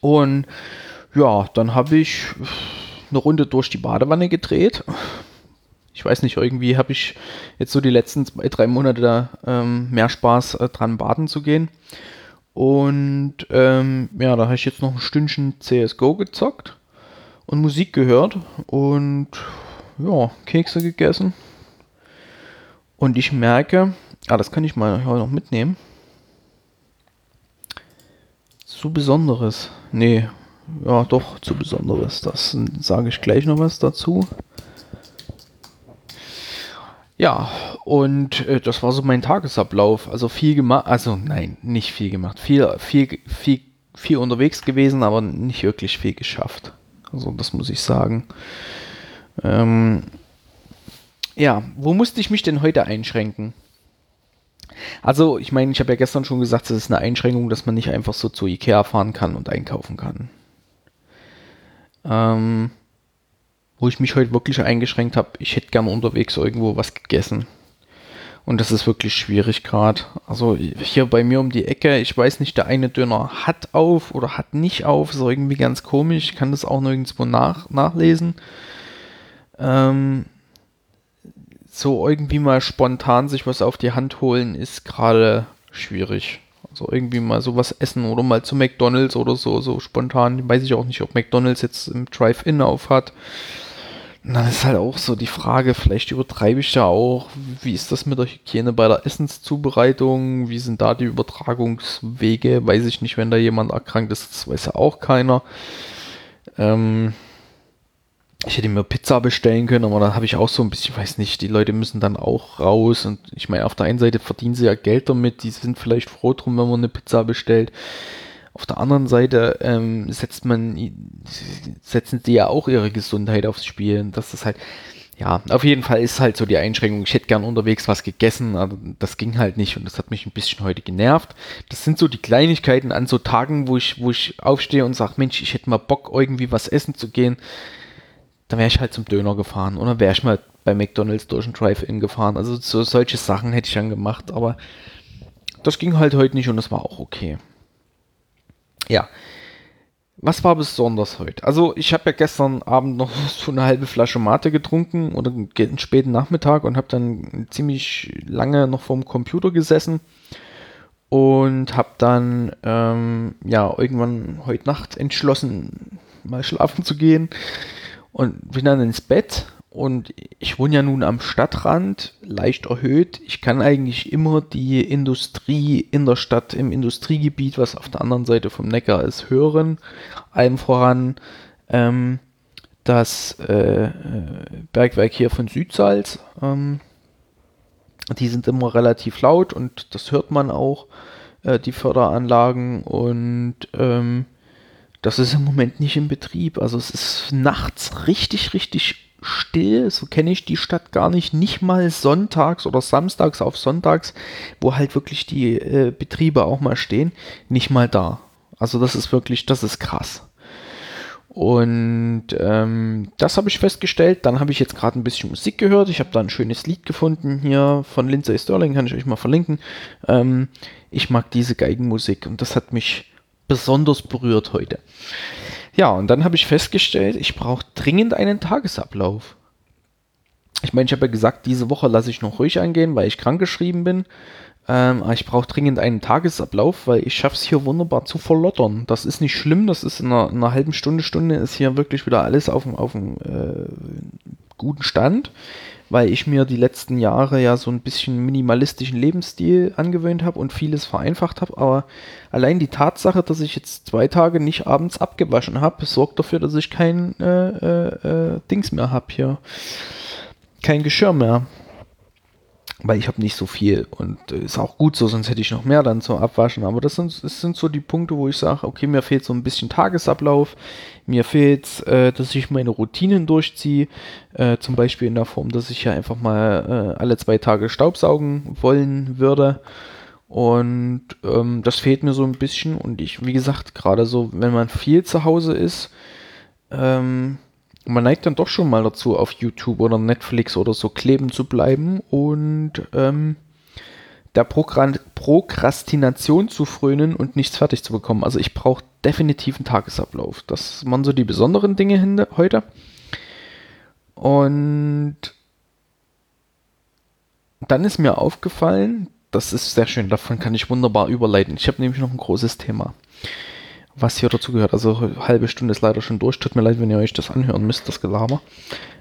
Und ja, dann habe ich eine Runde durch die Badewanne gedreht ich weiß nicht, irgendwie habe ich jetzt so die letzten zwei, drei Monate da ähm, mehr Spaß äh, dran, baden zu gehen. Und ähm, ja, da habe ich jetzt noch ein Stündchen CSGO gezockt und Musik gehört und ja, Kekse gegessen. Und ich merke, ah, das kann ich mal heute noch mitnehmen. Zu Besonderes. Nee, ja, doch, zu Besonderes. Das sage ich gleich noch was dazu. Ja, und äh, das war so mein Tagesablauf. Also viel gemacht, also nein, nicht viel gemacht. Viel, viel, viel, viel unterwegs gewesen, aber nicht wirklich viel geschafft. Also das muss ich sagen. Ähm, ja, wo musste ich mich denn heute einschränken? Also, ich meine, ich habe ja gestern schon gesagt, es ist eine Einschränkung, dass man nicht einfach so zu Ikea fahren kann und einkaufen kann. Ähm, wo ich mich heute wirklich eingeschränkt habe, ich hätte gerne unterwegs irgendwo was gegessen. Und das ist wirklich schwierig gerade. Also hier bei mir um die Ecke, ich weiß nicht, der eine Döner hat auf oder hat nicht auf. Ist irgendwie ganz komisch. Ich kann das auch nirgendwo nach, nachlesen. Ähm, so irgendwie mal spontan sich was auf die Hand holen, ist gerade schwierig. Also irgendwie mal sowas essen oder mal zu McDonalds oder so, so spontan. Weiß ich auch nicht, ob McDonalds jetzt im Drive-In auf hat. Und dann ist halt auch so die Frage, vielleicht übertreibe ich ja auch, wie ist das mit der Hygiene bei der Essenszubereitung? Wie sind da die Übertragungswege? Weiß ich nicht, wenn da jemand erkrankt ist, das weiß ja auch keiner. Ähm, ich hätte mir Pizza bestellen können, aber dann habe ich auch so ein bisschen, weiß nicht, die Leute müssen dann auch raus und ich meine, auf der einen Seite verdienen sie ja Geld damit, die sind vielleicht froh drum, wenn man eine Pizza bestellt. Auf der anderen Seite ähm, setzt man, setzen die ja auch ihre Gesundheit aufs Spiel. Das ist halt, ja, auf jeden Fall ist halt so die Einschränkung. Ich hätte gern unterwegs was gegessen, aber das ging halt nicht und das hat mich ein bisschen heute genervt. Das sind so die Kleinigkeiten an so Tagen, wo ich, wo ich aufstehe und sage, Mensch, ich hätte mal Bock, irgendwie was essen zu gehen. Dann wäre ich halt zum Döner gefahren oder wäre ich mal bei McDonalds durch ein Drive-In gefahren. Also so solche Sachen hätte ich dann gemacht, aber das ging halt heute nicht und das war auch okay. Ja. Was war besonders heute? Also ich habe ja gestern Abend noch so eine halbe Flasche Mate getrunken oder einen späten Nachmittag und habe dann ziemlich lange noch vorm Computer gesessen und habe dann ähm, ja irgendwann heute Nacht entschlossen, mal schlafen zu gehen und bin dann ins Bett und ich wohne ja nun am Stadtrand, leicht erhöht. Ich kann eigentlich immer die Industrie in der Stadt, im Industriegebiet, was auf der anderen Seite vom Neckar ist, hören. Allem voran ähm, das äh, Bergwerk hier von Südsalz. Ähm, die sind immer relativ laut und das hört man auch, äh, die Förderanlagen. Und ähm, das ist im Moment nicht in Betrieb. Also es ist nachts richtig, richtig still. So kenne ich die Stadt gar nicht. Nicht mal sonntags oder samstags auf sonntags, wo halt wirklich die äh, Betriebe auch mal stehen. Nicht mal da. Also das ist wirklich, das ist krass. Und ähm, das habe ich festgestellt. Dann habe ich jetzt gerade ein bisschen Musik gehört. Ich habe da ein schönes Lied gefunden hier von Lindsay Sterling, kann ich euch mal verlinken. Ähm, ich mag diese Geigenmusik und das hat mich besonders berührt heute. Ja, und dann habe ich festgestellt, ich brauche dringend einen Tagesablauf. Ich meine, ich habe ja gesagt, diese Woche lasse ich noch ruhig angehen, weil ich krankgeschrieben bin. Ähm, aber ich brauche dringend einen Tagesablauf, weil ich schaffe es hier wunderbar zu verlottern. Das ist nicht schlimm, das ist in einer, in einer halben Stunde, Stunde ist hier wirklich wieder alles auf dem äh, guten Stand, weil ich mir die letzten Jahre ja so ein bisschen minimalistischen Lebensstil angewöhnt habe und vieles vereinfacht habe. Aber allein die Tatsache, dass ich jetzt zwei Tage nicht abends abgewaschen habe, sorgt dafür, dass ich kein äh, äh, äh Dings mehr habe hier. Kein Geschirr mehr weil ich habe nicht so viel und äh, ist auch gut so, sonst hätte ich noch mehr dann zum Abwaschen. Aber das sind, das sind so die Punkte, wo ich sage, okay, mir fehlt so ein bisschen Tagesablauf, mir fehlt, äh, dass ich meine Routinen durchziehe, äh, zum Beispiel in der Form, dass ich ja einfach mal äh, alle zwei Tage Staubsaugen wollen würde. Und ähm, das fehlt mir so ein bisschen und ich, wie gesagt, gerade so, wenn man viel zu Hause ist, ähm, man neigt dann doch schon mal dazu, auf YouTube oder Netflix oder so kleben zu bleiben und ähm, der Progr Prokrastination zu frönen und nichts fertig zu bekommen. Also ich brauche definitiv einen Tagesablauf. Das waren so die besonderen Dinge heute. Und dann ist mir aufgefallen, das ist sehr schön, davon kann ich wunderbar überleiten. Ich habe nämlich noch ein großes Thema was hier dazu gehört. Also halbe Stunde ist leider schon durch. Tut mir leid, wenn ihr euch das anhören müsst, das Gelaber.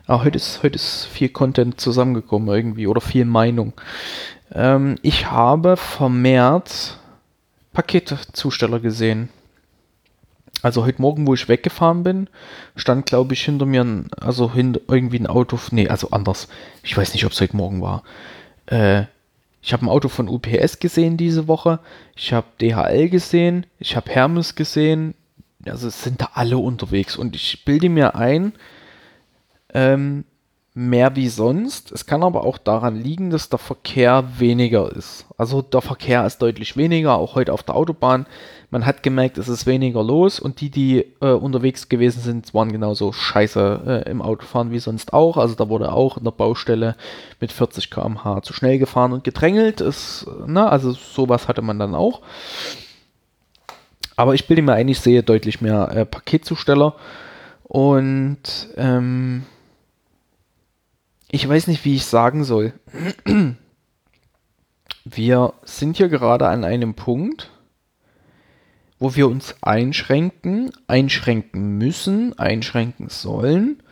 Aber heute ist, heute ist viel Content zusammengekommen irgendwie oder viel Meinung. Ähm, ich habe vermehrt Paketzusteller gesehen. Also heute Morgen, wo ich weggefahren bin, stand, glaube ich, hinter mir ein, also hin, irgendwie ein Auto. Nee, also anders. Ich weiß nicht, ob es heute Morgen war. Äh, ich habe ein Auto von UPS gesehen diese Woche. Ich habe DHL gesehen. Ich habe Hermes gesehen. Also sind da alle unterwegs. Und ich bilde mir ein, ähm, mehr wie sonst. Es kann aber auch daran liegen, dass der Verkehr weniger ist. Also der Verkehr ist deutlich weniger, auch heute auf der Autobahn. Man hat gemerkt, es ist weniger los und die, die äh, unterwegs gewesen sind, waren genauso scheiße äh, im Autofahren wie sonst auch. Also da wurde auch in der Baustelle mit 40 km/h zu schnell gefahren und gedrängelt. Ist, ne, also sowas hatte man dann auch. Aber ich bilde mir ein, ich sehe deutlich mehr äh, Paketzusteller und ähm, ich weiß nicht, wie ich sagen soll. Wir sind hier gerade an einem Punkt, wo wir uns einschränken, einschränken müssen, einschränken sollen.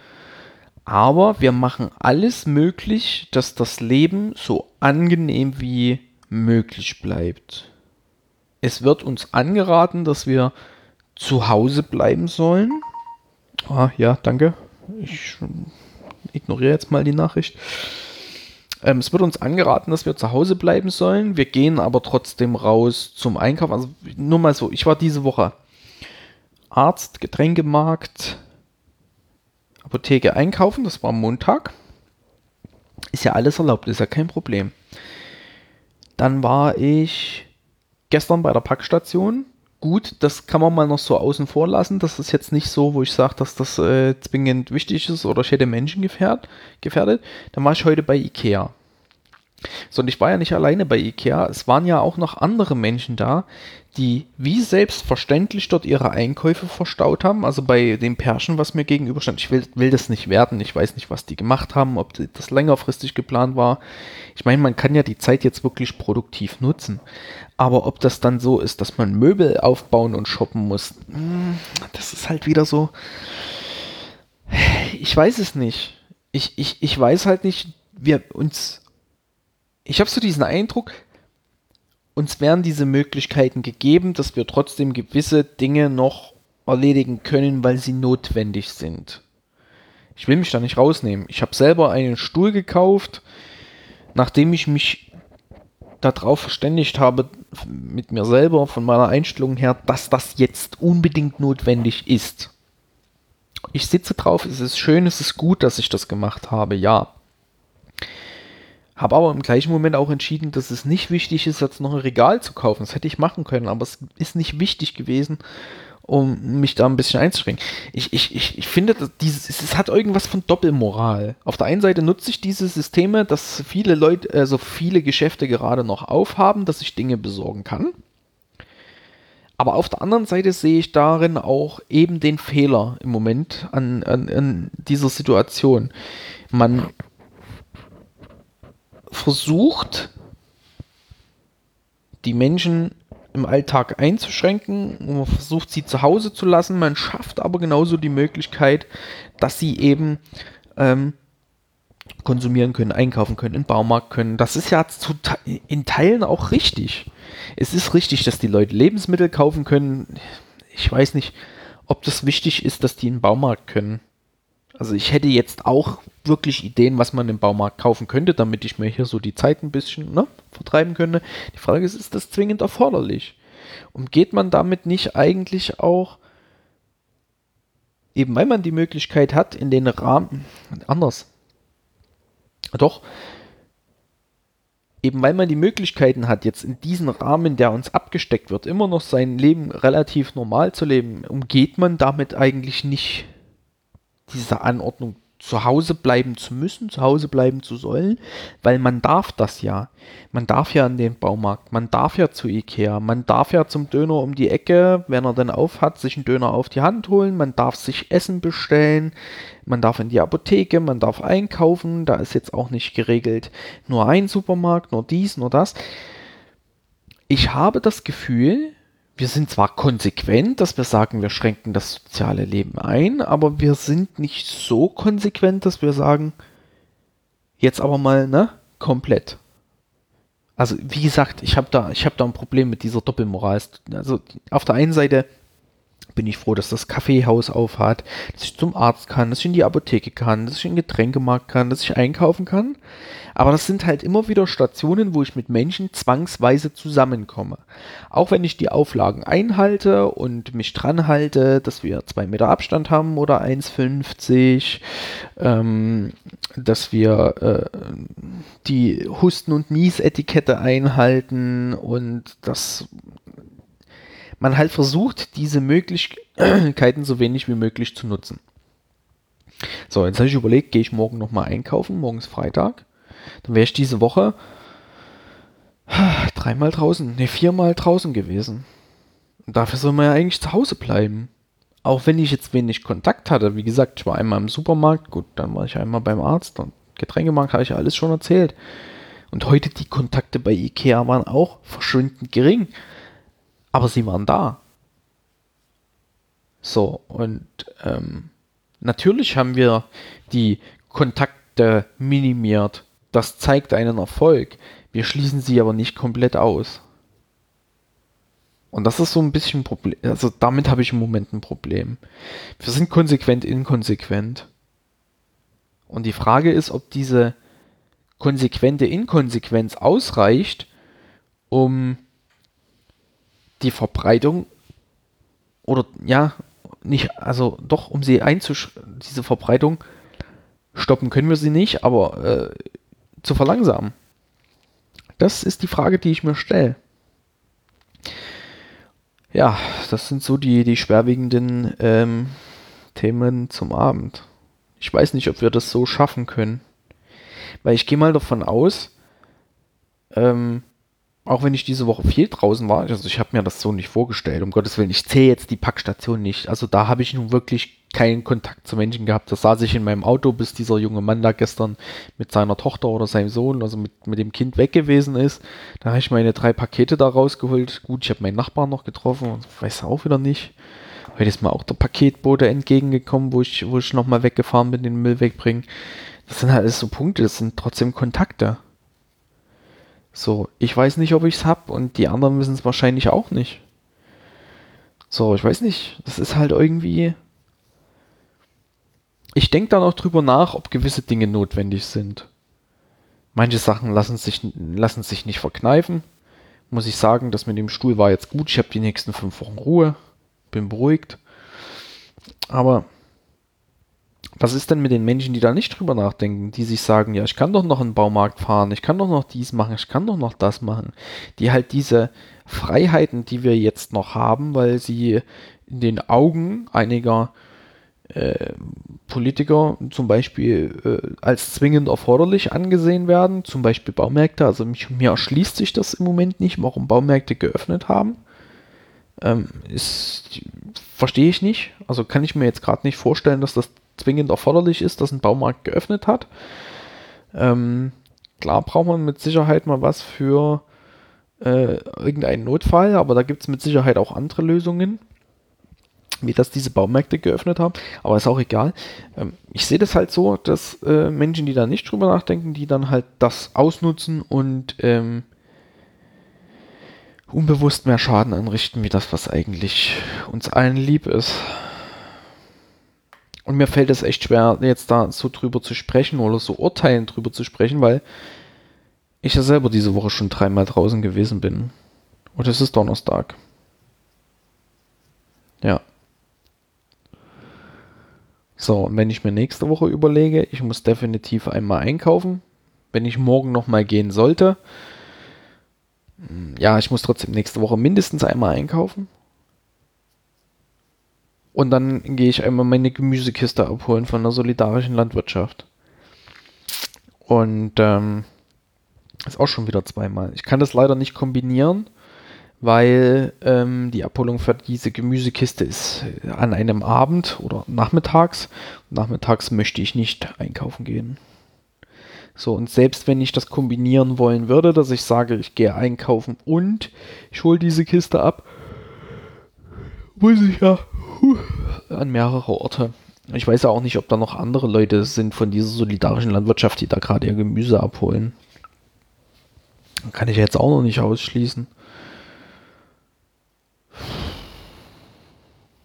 Aber wir machen alles möglich, dass das Leben so angenehm wie möglich bleibt. Es wird uns angeraten, dass wir zu Hause bleiben sollen. Ah, ja, danke. Ich ignoriere jetzt mal die Nachricht. Ähm, es wird uns angeraten, dass wir zu Hause bleiben sollen. Wir gehen aber trotzdem raus zum Einkaufen. Also nur mal so, ich war diese Woche Arzt, Getränkemarkt, Apotheke einkaufen. Das war Montag. Ist ja alles erlaubt, ist ja kein Problem. Dann war ich gestern bei der Packstation gut, das kann man mal noch so außen vor lassen. Das ist jetzt nicht so, wo ich sage, dass das äh, zwingend wichtig ist oder ich hätte Menschen gefährdet. gefährdet. Dann war ich heute bei Ikea. So, und ich war ja nicht alleine bei Ikea. Es waren ja auch noch andere Menschen da, die wie selbstverständlich dort ihre Einkäufe verstaut haben. Also bei dem Pärchen, was mir gegenüberstand. Ich will, will das nicht werten. Ich weiß nicht, was die gemacht haben, ob das längerfristig geplant war. Ich meine, man kann ja die Zeit jetzt wirklich produktiv nutzen. Aber ob das dann so ist, dass man Möbel aufbauen und shoppen muss, hm, das ist halt wieder so. ich weiß es nicht. Ich, ich, ich weiß halt nicht, wir uns. Ich habe so diesen Eindruck, uns werden diese Möglichkeiten gegeben, dass wir trotzdem gewisse Dinge noch erledigen können, weil sie notwendig sind. Ich will mich da nicht rausnehmen. Ich habe selber einen Stuhl gekauft, nachdem ich mich darauf verständigt habe, mit mir selber, von meiner Einstellung her, dass das jetzt unbedingt notwendig ist. Ich sitze drauf, es ist schön, es ist gut, dass ich das gemacht habe, ja. Habe aber im gleichen Moment auch entschieden, dass es nicht wichtig ist, jetzt noch ein Regal zu kaufen. Das hätte ich machen können, aber es ist nicht wichtig gewesen, um mich da ein bisschen einzuschränken. Ich, ich, ich, ich finde, dieses, es hat irgendwas von Doppelmoral. Auf der einen Seite nutze ich diese Systeme, dass viele Leute, also viele Geschäfte gerade noch aufhaben, dass ich Dinge besorgen kann. Aber auf der anderen Seite sehe ich darin auch eben den Fehler im Moment an, an, an dieser Situation. Man versucht, die Menschen im Alltag einzuschränken, man versucht sie zu Hause zu lassen, man schafft aber genauso die Möglichkeit, dass sie eben ähm, konsumieren können, einkaufen können, im Baumarkt können. Das ist ja zu, in Teilen auch richtig. Es ist richtig, dass die Leute Lebensmittel kaufen können. Ich weiß nicht, ob das wichtig ist, dass die im Baumarkt können. Also ich hätte jetzt auch wirklich Ideen, was man im Baumarkt kaufen könnte, damit ich mir hier so die Zeit ein bisschen ne, vertreiben könnte. Die Frage ist, ist das zwingend erforderlich? Und geht man damit nicht eigentlich auch, eben weil man die Möglichkeit hat, in den Rahmen, anders, doch, eben weil man die Möglichkeiten hat, jetzt in diesem Rahmen, der uns abgesteckt wird, immer noch sein Leben relativ normal zu leben, umgeht man damit eigentlich nicht diese Anordnung zu Hause bleiben zu müssen, zu Hause bleiben zu sollen, weil man darf das ja. Man darf ja in den Baumarkt, man darf ja zu Ikea, man darf ja zum Döner um die Ecke, wenn er dann auf hat, sich einen Döner auf die Hand holen, man darf sich Essen bestellen, man darf in die Apotheke, man darf einkaufen, da ist jetzt auch nicht geregelt, nur ein Supermarkt, nur dies, nur das. Ich habe das Gefühl, wir sind zwar konsequent, dass wir sagen, wir schränken das soziale Leben ein, aber wir sind nicht so konsequent, dass wir sagen, jetzt aber mal, ne, komplett. Also, wie gesagt, ich habe da, habe da ein Problem mit dieser Doppelmoral. Also, auf der einen Seite bin ich froh, dass das Kaffeehaus aufhat, dass ich zum Arzt kann, dass ich in die Apotheke kann, dass ich in den Getränkemarkt kann, dass ich einkaufen kann. Aber das sind halt immer wieder Stationen, wo ich mit Menschen zwangsweise zusammenkomme. Auch wenn ich die Auflagen einhalte und mich dran halte, dass wir zwei Meter Abstand haben oder 1,50, ähm, dass wir äh, die Husten- und Niesetikette einhalten und das man halt versucht, diese Möglichkeiten so wenig wie möglich zu nutzen. So, jetzt habe ich überlegt, gehe ich morgen nochmal einkaufen, morgen ist Freitag. Dann wäre ich diese Woche dreimal draußen, ne, viermal draußen gewesen. Und dafür soll man ja eigentlich zu Hause bleiben. Auch wenn ich jetzt wenig Kontakt hatte. Wie gesagt, ich war einmal im Supermarkt, gut, dann war ich einmal beim Arzt und Getränkemarkt habe ich alles schon erzählt. Und heute die Kontakte bei Ikea waren auch verschwindend gering. Aber sie waren da. So, und ähm, natürlich haben wir die Kontakte minimiert das zeigt einen Erfolg. Wir schließen sie aber nicht komplett aus. Und das ist so ein bisschen ein Problem. Also damit habe ich im Moment ein Problem. Wir sind konsequent inkonsequent. Und die Frage ist, ob diese konsequente Inkonsequenz ausreicht, um die Verbreitung oder ja, nicht, also doch, um sie einzusch diese Verbreitung stoppen können wir sie nicht, aber äh, zu verlangsamen? Das ist die Frage, die ich mir stelle. Ja, das sind so die, die schwerwiegenden ähm, Themen zum Abend. Ich weiß nicht, ob wir das so schaffen können. Weil ich gehe mal davon aus, ähm, auch wenn ich diese Woche viel draußen war, also ich habe mir das so nicht vorgestellt, um Gottes Willen, ich zähle jetzt die Packstation nicht. Also da habe ich nun wirklich keinen Kontakt zu Menschen gehabt. Da saß ich in meinem Auto, bis dieser junge Mann da gestern mit seiner Tochter oder seinem Sohn, also mit, mit dem Kind weg gewesen ist. Da habe ich meine drei Pakete da rausgeholt. Gut, ich habe meinen Nachbarn noch getroffen, weiß auch wieder nicht. Heute ist mir auch der Paketbote entgegengekommen, wo ich, wo ich nochmal weggefahren bin, den Müll wegbringen. Das sind halt alles so Punkte, das sind trotzdem Kontakte. So, ich weiß nicht, ob ich es habe und die anderen wissen es wahrscheinlich auch nicht. So, ich weiß nicht. Das ist halt irgendwie. Ich denke dann auch drüber nach, ob gewisse Dinge notwendig sind. Manche Sachen lassen sich, lassen sich nicht verkneifen. Muss ich sagen, das mit dem Stuhl war jetzt gut. Ich habe die nächsten fünf Wochen Ruhe. Bin beruhigt. Aber was ist denn mit den Menschen, die da nicht drüber nachdenken, die sich sagen, ja, ich kann doch noch in den Baumarkt fahren, ich kann doch noch dies machen, ich kann doch noch das machen, die halt diese Freiheiten, die wir jetzt noch haben, weil sie in den Augen einiger äh, Politiker zum Beispiel äh, als zwingend erforderlich angesehen werden, zum Beispiel Baumärkte. Also mich, mir erschließt sich das im Moment nicht, warum Baumärkte geöffnet haben. Ähm, ist, verstehe ich nicht. Also kann ich mir jetzt gerade nicht vorstellen, dass das zwingend erforderlich ist, dass ein Baumarkt geöffnet hat. Ähm, klar braucht man mit Sicherheit mal was für äh, irgendeinen Notfall, aber da gibt es mit Sicherheit auch andere Lösungen, wie das diese Baumärkte geöffnet haben. Aber ist auch egal. Ähm, ich sehe das halt so, dass äh, Menschen, die da nicht drüber nachdenken, die dann halt das ausnutzen und ähm, unbewusst mehr Schaden anrichten, wie das, was eigentlich uns allen lieb ist. Und mir fällt es echt schwer, jetzt da so drüber zu sprechen oder so urteilen drüber zu sprechen, weil ich ja selber diese Woche schon dreimal draußen gewesen bin. Und es ist Donnerstag. Ja. So, und wenn ich mir nächste Woche überlege, ich muss definitiv einmal einkaufen, wenn ich morgen nochmal gehen sollte. Hm, ja, ich muss trotzdem nächste Woche mindestens einmal einkaufen. Und dann gehe ich einmal meine Gemüsekiste abholen von der solidarischen Landwirtschaft. Und ähm, ist auch schon wieder zweimal. Ich kann das leider nicht kombinieren, weil ähm, die Abholung für diese Gemüsekiste ist an einem Abend oder nachmittags. Nachmittags möchte ich nicht einkaufen gehen. So, und selbst wenn ich das kombinieren wollen würde, dass ich sage, ich gehe einkaufen und ich hole diese Kiste ab, muss ich ja an mehrere Orte. Ich weiß ja auch nicht, ob da noch andere Leute sind von dieser solidarischen Landwirtschaft, die da gerade ihr Gemüse abholen. Kann ich jetzt auch noch nicht ausschließen.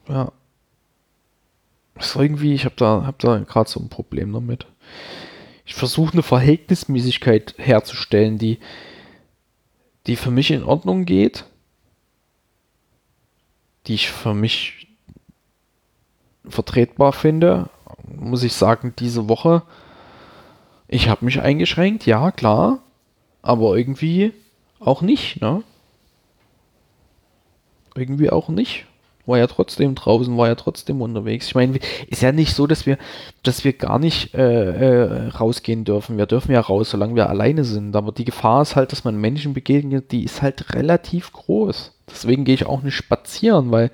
Ja. ist irgendwie, ich habe da, hab da gerade so ein Problem damit. Ich versuche eine Verhältnismäßigkeit herzustellen, die, die für mich in Ordnung geht, die ich für mich vertretbar finde, muss ich sagen, diese Woche, ich habe mich eingeschränkt, ja, klar, aber irgendwie auch nicht, ne? Irgendwie auch nicht. War ja trotzdem draußen, war ja trotzdem unterwegs. Ich meine, ist ja nicht so, dass wir, dass wir gar nicht äh, äh, rausgehen dürfen. Wir dürfen ja raus, solange wir alleine sind. Aber die Gefahr ist halt, dass man Menschen begegnet, die ist halt relativ groß. Deswegen gehe ich auch nicht spazieren, weil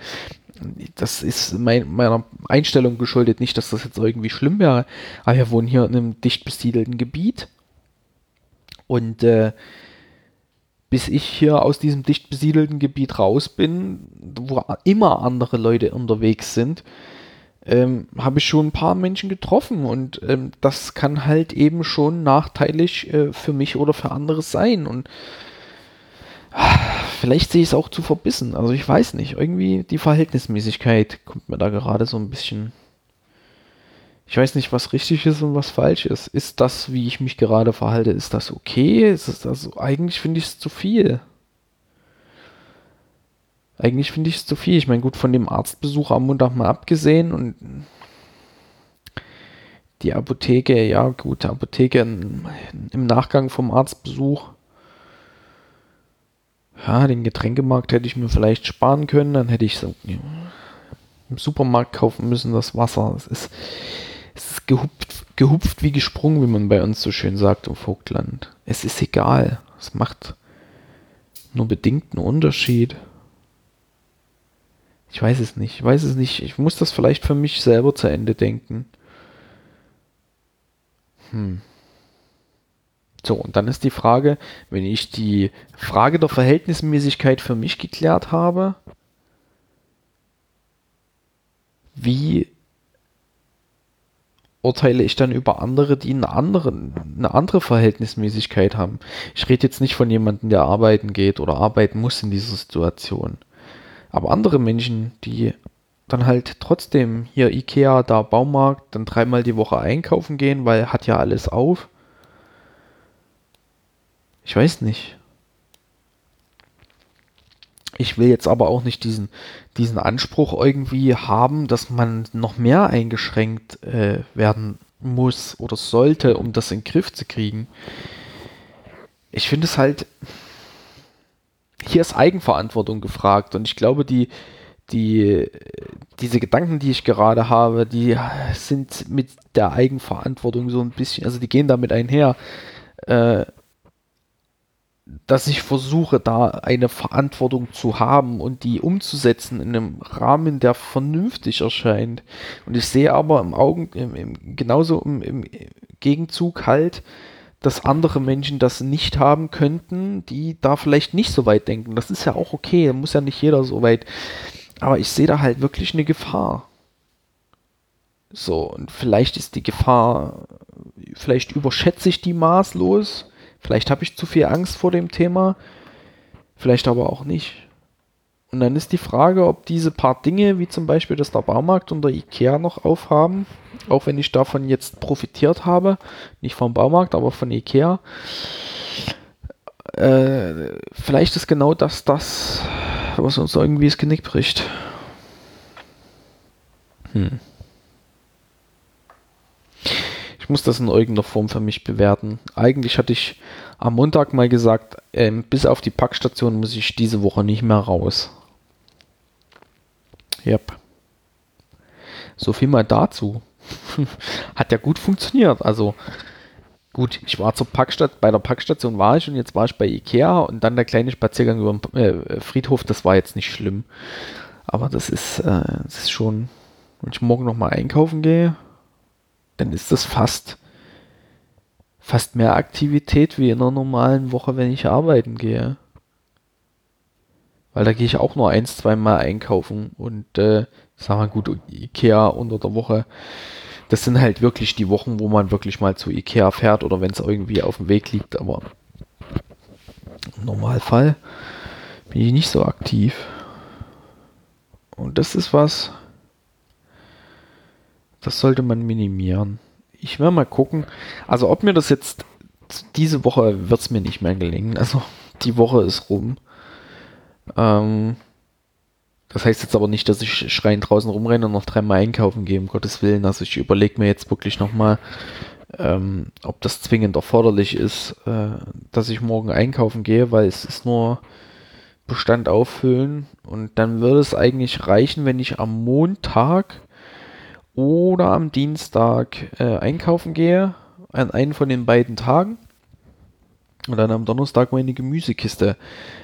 das ist mein, meiner Einstellung geschuldet, nicht, dass das jetzt irgendwie schlimm wäre, aber wir wohnen hier in einem dicht besiedelten Gebiet. Und äh, bis ich hier aus diesem dicht besiedelten Gebiet raus bin, wo immer andere Leute unterwegs sind, ähm, habe ich schon ein paar Menschen getroffen. Und ähm, das kann halt eben schon nachteilig äh, für mich oder für andere sein. Und vielleicht sehe ich es auch zu verbissen. Also ich weiß nicht. Irgendwie die Verhältnismäßigkeit kommt mir da gerade so ein bisschen. Ich weiß nicht, was richtig ist und was falsch ist. Ist das, wie ich mich gerade verhalte, ist das okay? Ist es also, eigentlich finde ich es zu viel. Eigentlich finde ich es zu viel. Ich meine, gut, von dem Arztbesuch am Montag mal abgesehen und die Apotheke, ja, gut, Apotheke im Nachgang vom Arztbesuch ja, den Getränkemarkt hätte ich mir vielleicht sparen können, dann hätte ich so im Supermarkt kaufen müssen, das Wasser. Es ist, es ist gehupft, gehupft wie gesprungen, wie man bei uns so schön sagt im Vogtland. Es ist egal. Es macht nur bedingt einen Unterschied. Ich weiß es nicht. Ich weiß es nicht. Ich muss das vielleicht für mich selber zu Ende denken. Hm. So, und dann ist die Frage, wenn ich die Frage der Verhältnismäßigkeit für mich geklärt habe, wie urteile ich dann über andere, die eine andere, eine andere Verhältnismäßigkeit haben. Ich rede jetzt nicht von jemandem, der arbeiten geht oder arbeiten muss in dieser Situation. Aber andere Menschen, die dann halt trotzdem hier Ikea, da Baumarkt, dann dreimal die Woche einkaufen gehen, weil hat ja alles auf. Ich weiß nicht. Ich will jetzt aber auch nicht diesen, diesen Anspruch irgendwie haben, dass man noch mehr eingeschränkt äh, werden muss oder sollte, um das in den Griff zu kriegen. Ich finde es halt, hier ist Eigenverantwortung gefragt und ich glaube, die, die, diese Gedanken, die ich gerade habe, die sind mit der Eigenverantwortung so ein bisschen, also die gehen damit einher. Äh, dass ich versuche, da eine Verantwortung zu haben und die umzusetzen in einem Rahmen, der vernünftig erscheint. Und ich sehe aber im Augen, im, im, genauso im, im, Gegenzug halt, dass andere Menschen das nicht haben könnten, die da vielleicht nicht so weit denken. Das ist ja auch okay, da muss ja nicht jeder so weit. Aber ich sehe da halt wirklich eine Gefahr. So, und vielleicht ist die Gefahr, vielleicht überschätze ich die maßlos Vielleicht habe ich zu viel Angst vor dem Thema, vielleicht aber auch nicht. Und dann ist die Frage, ob diese paar Dinge, wie zum Beispiel, dass der Baumarkt und der Ikea noch aufhaben, auch wenn ich davon jetzt profitiert habe, nicht vom Baumarkt, aber von Ikea, äh, vielleicht ist genau das das, was uns irgendwie das Genick bricht. Hm. Ich muss das in irgendeiner Form für mich bewerten. Eigentlich hatte ich am Montag mal gesagt, ähm, bis auf die Packstation muss ich diese Woche nicht mehr raus. Yep. So viel mal dazu. Hat ja gut funktioniert. Also gut, ich war zur Packstation, bei der Packstation war ich und jetzt war ich bei Ikea und dann der kleine Spaziergang über den äh, Friedhof, das war jetzt nicht schlimm. Aber das ist, äh, das ist schon, wenn ich morgen nochmal einkaufen gehe, dann ist das fast, fast mehr Aktivität wie in einer normalen Woche, wenn ich arbeiten gehe. Weil da gehe ich auch nur eins, zweimal einkaufen und äh, sag mal gut, Ikea unter der Woche. Das sind halt wirklich die Wochen, wo man wirklich mal zu Ikea fährt oder wenn es irgendwie auf dem Weg liegt, aber im Normalfall bin ich nicht so aktiv. Und das ist was, das sollte man minimieren. Ich werde mal gucken. Also ob mir das jetzt diese Woche wird es mir nicht mehr gelingen. Also die Woche ist rum. Ähm, das heißt jetzt aber nicht, dass ich schreiend draußen rumrenne und noch dreimal einkaufen gehe, um Gottes Willen. Also ich überlege mir jetzt wirklich nochmal, ähm, ob das zwingend erforderlich ist, äh, dass ich morgen einkaufen gehe, weil es ist nur Bestand auffüllen und dann würde es eigentlich reichen, wenn ich am Montag oder am Dienstag äh, einkaufen gehe, an einen von den beiden Tagen und dann am Donnerstag meine Gemüsekiste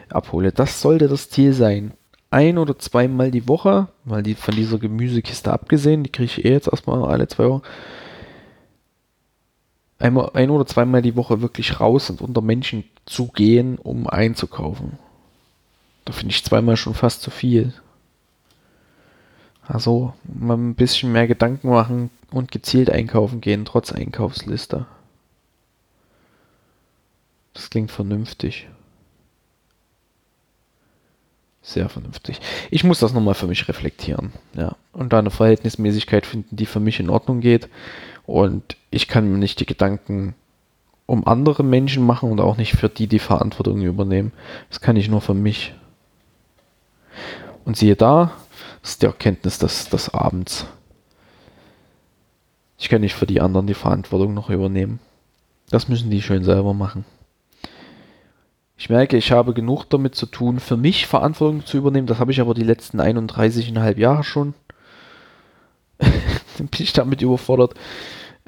abhole. Das sollte das Ziel sein. Ein oder zweimal die Woche, mal die von dieser Gemüsekiste abgesehen, die kriege ich eh jetzt erstmal alle zwei Wochen. Einmal, ein oder zweimal die Woche wirklich raus und unter Menschen zu gehen, um einzukaufen. Da finde ich zweimal schon fast zu viel. Also mal ein bisschen mehr Gedanken machen und gezielt einkaufen gehen, trotz Einkaufsliste. Das klingt vernünftig. Sehr vernünftig. Ich muss das nochmal für mich reflektieren. Ja. Und da eine Verhältnismäßigkeit finden, die für mich in Ordnung geht. Und ich kann mir nicht die Gedanken um andere Menschen machen und auch nicht für die die Verantwortung übernehmen. Das kann ich nur für mich. Und siehe da, das ist die Erkenntnis des, des Abends. Ich kann nicht für die anderen die Verantwortung noch übernehmen. Das müssen die schön selber machen. Ich merke, ich habe genug damit zu tun, für mich Verantwortung zu übernehmen. Das habe ich aber die letzten 31,5 Jahre schon. Dann bin ich damit überfordert,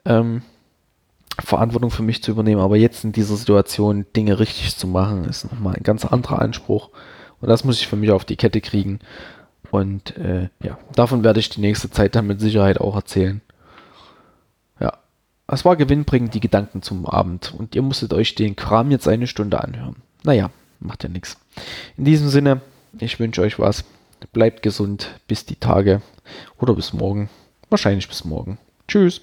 ähm, Verantwortung für mich zu übernehmen. Aber jetzt in dieser Situation Dinge richtig zu machen, ist nochmal ein ganz anderer Anspruch. Und das muss ich für mich auf die Kette kriegen. Und äh, ja, davon werde ich die nächste Zeit dann mit Sicherheit auch erzählen. Ja, es war gewinnbringend, die Gedanken zum Abend. Und ihr musstet euch den Kram jetzt eine Stunde anhören. Naja, macht ja nichts. In diesem Sinne, ich wünsche euch was. Bleibt gesund bis die Tage oder bis morgen. Wahrscheinlich bis morgen. Tschüss.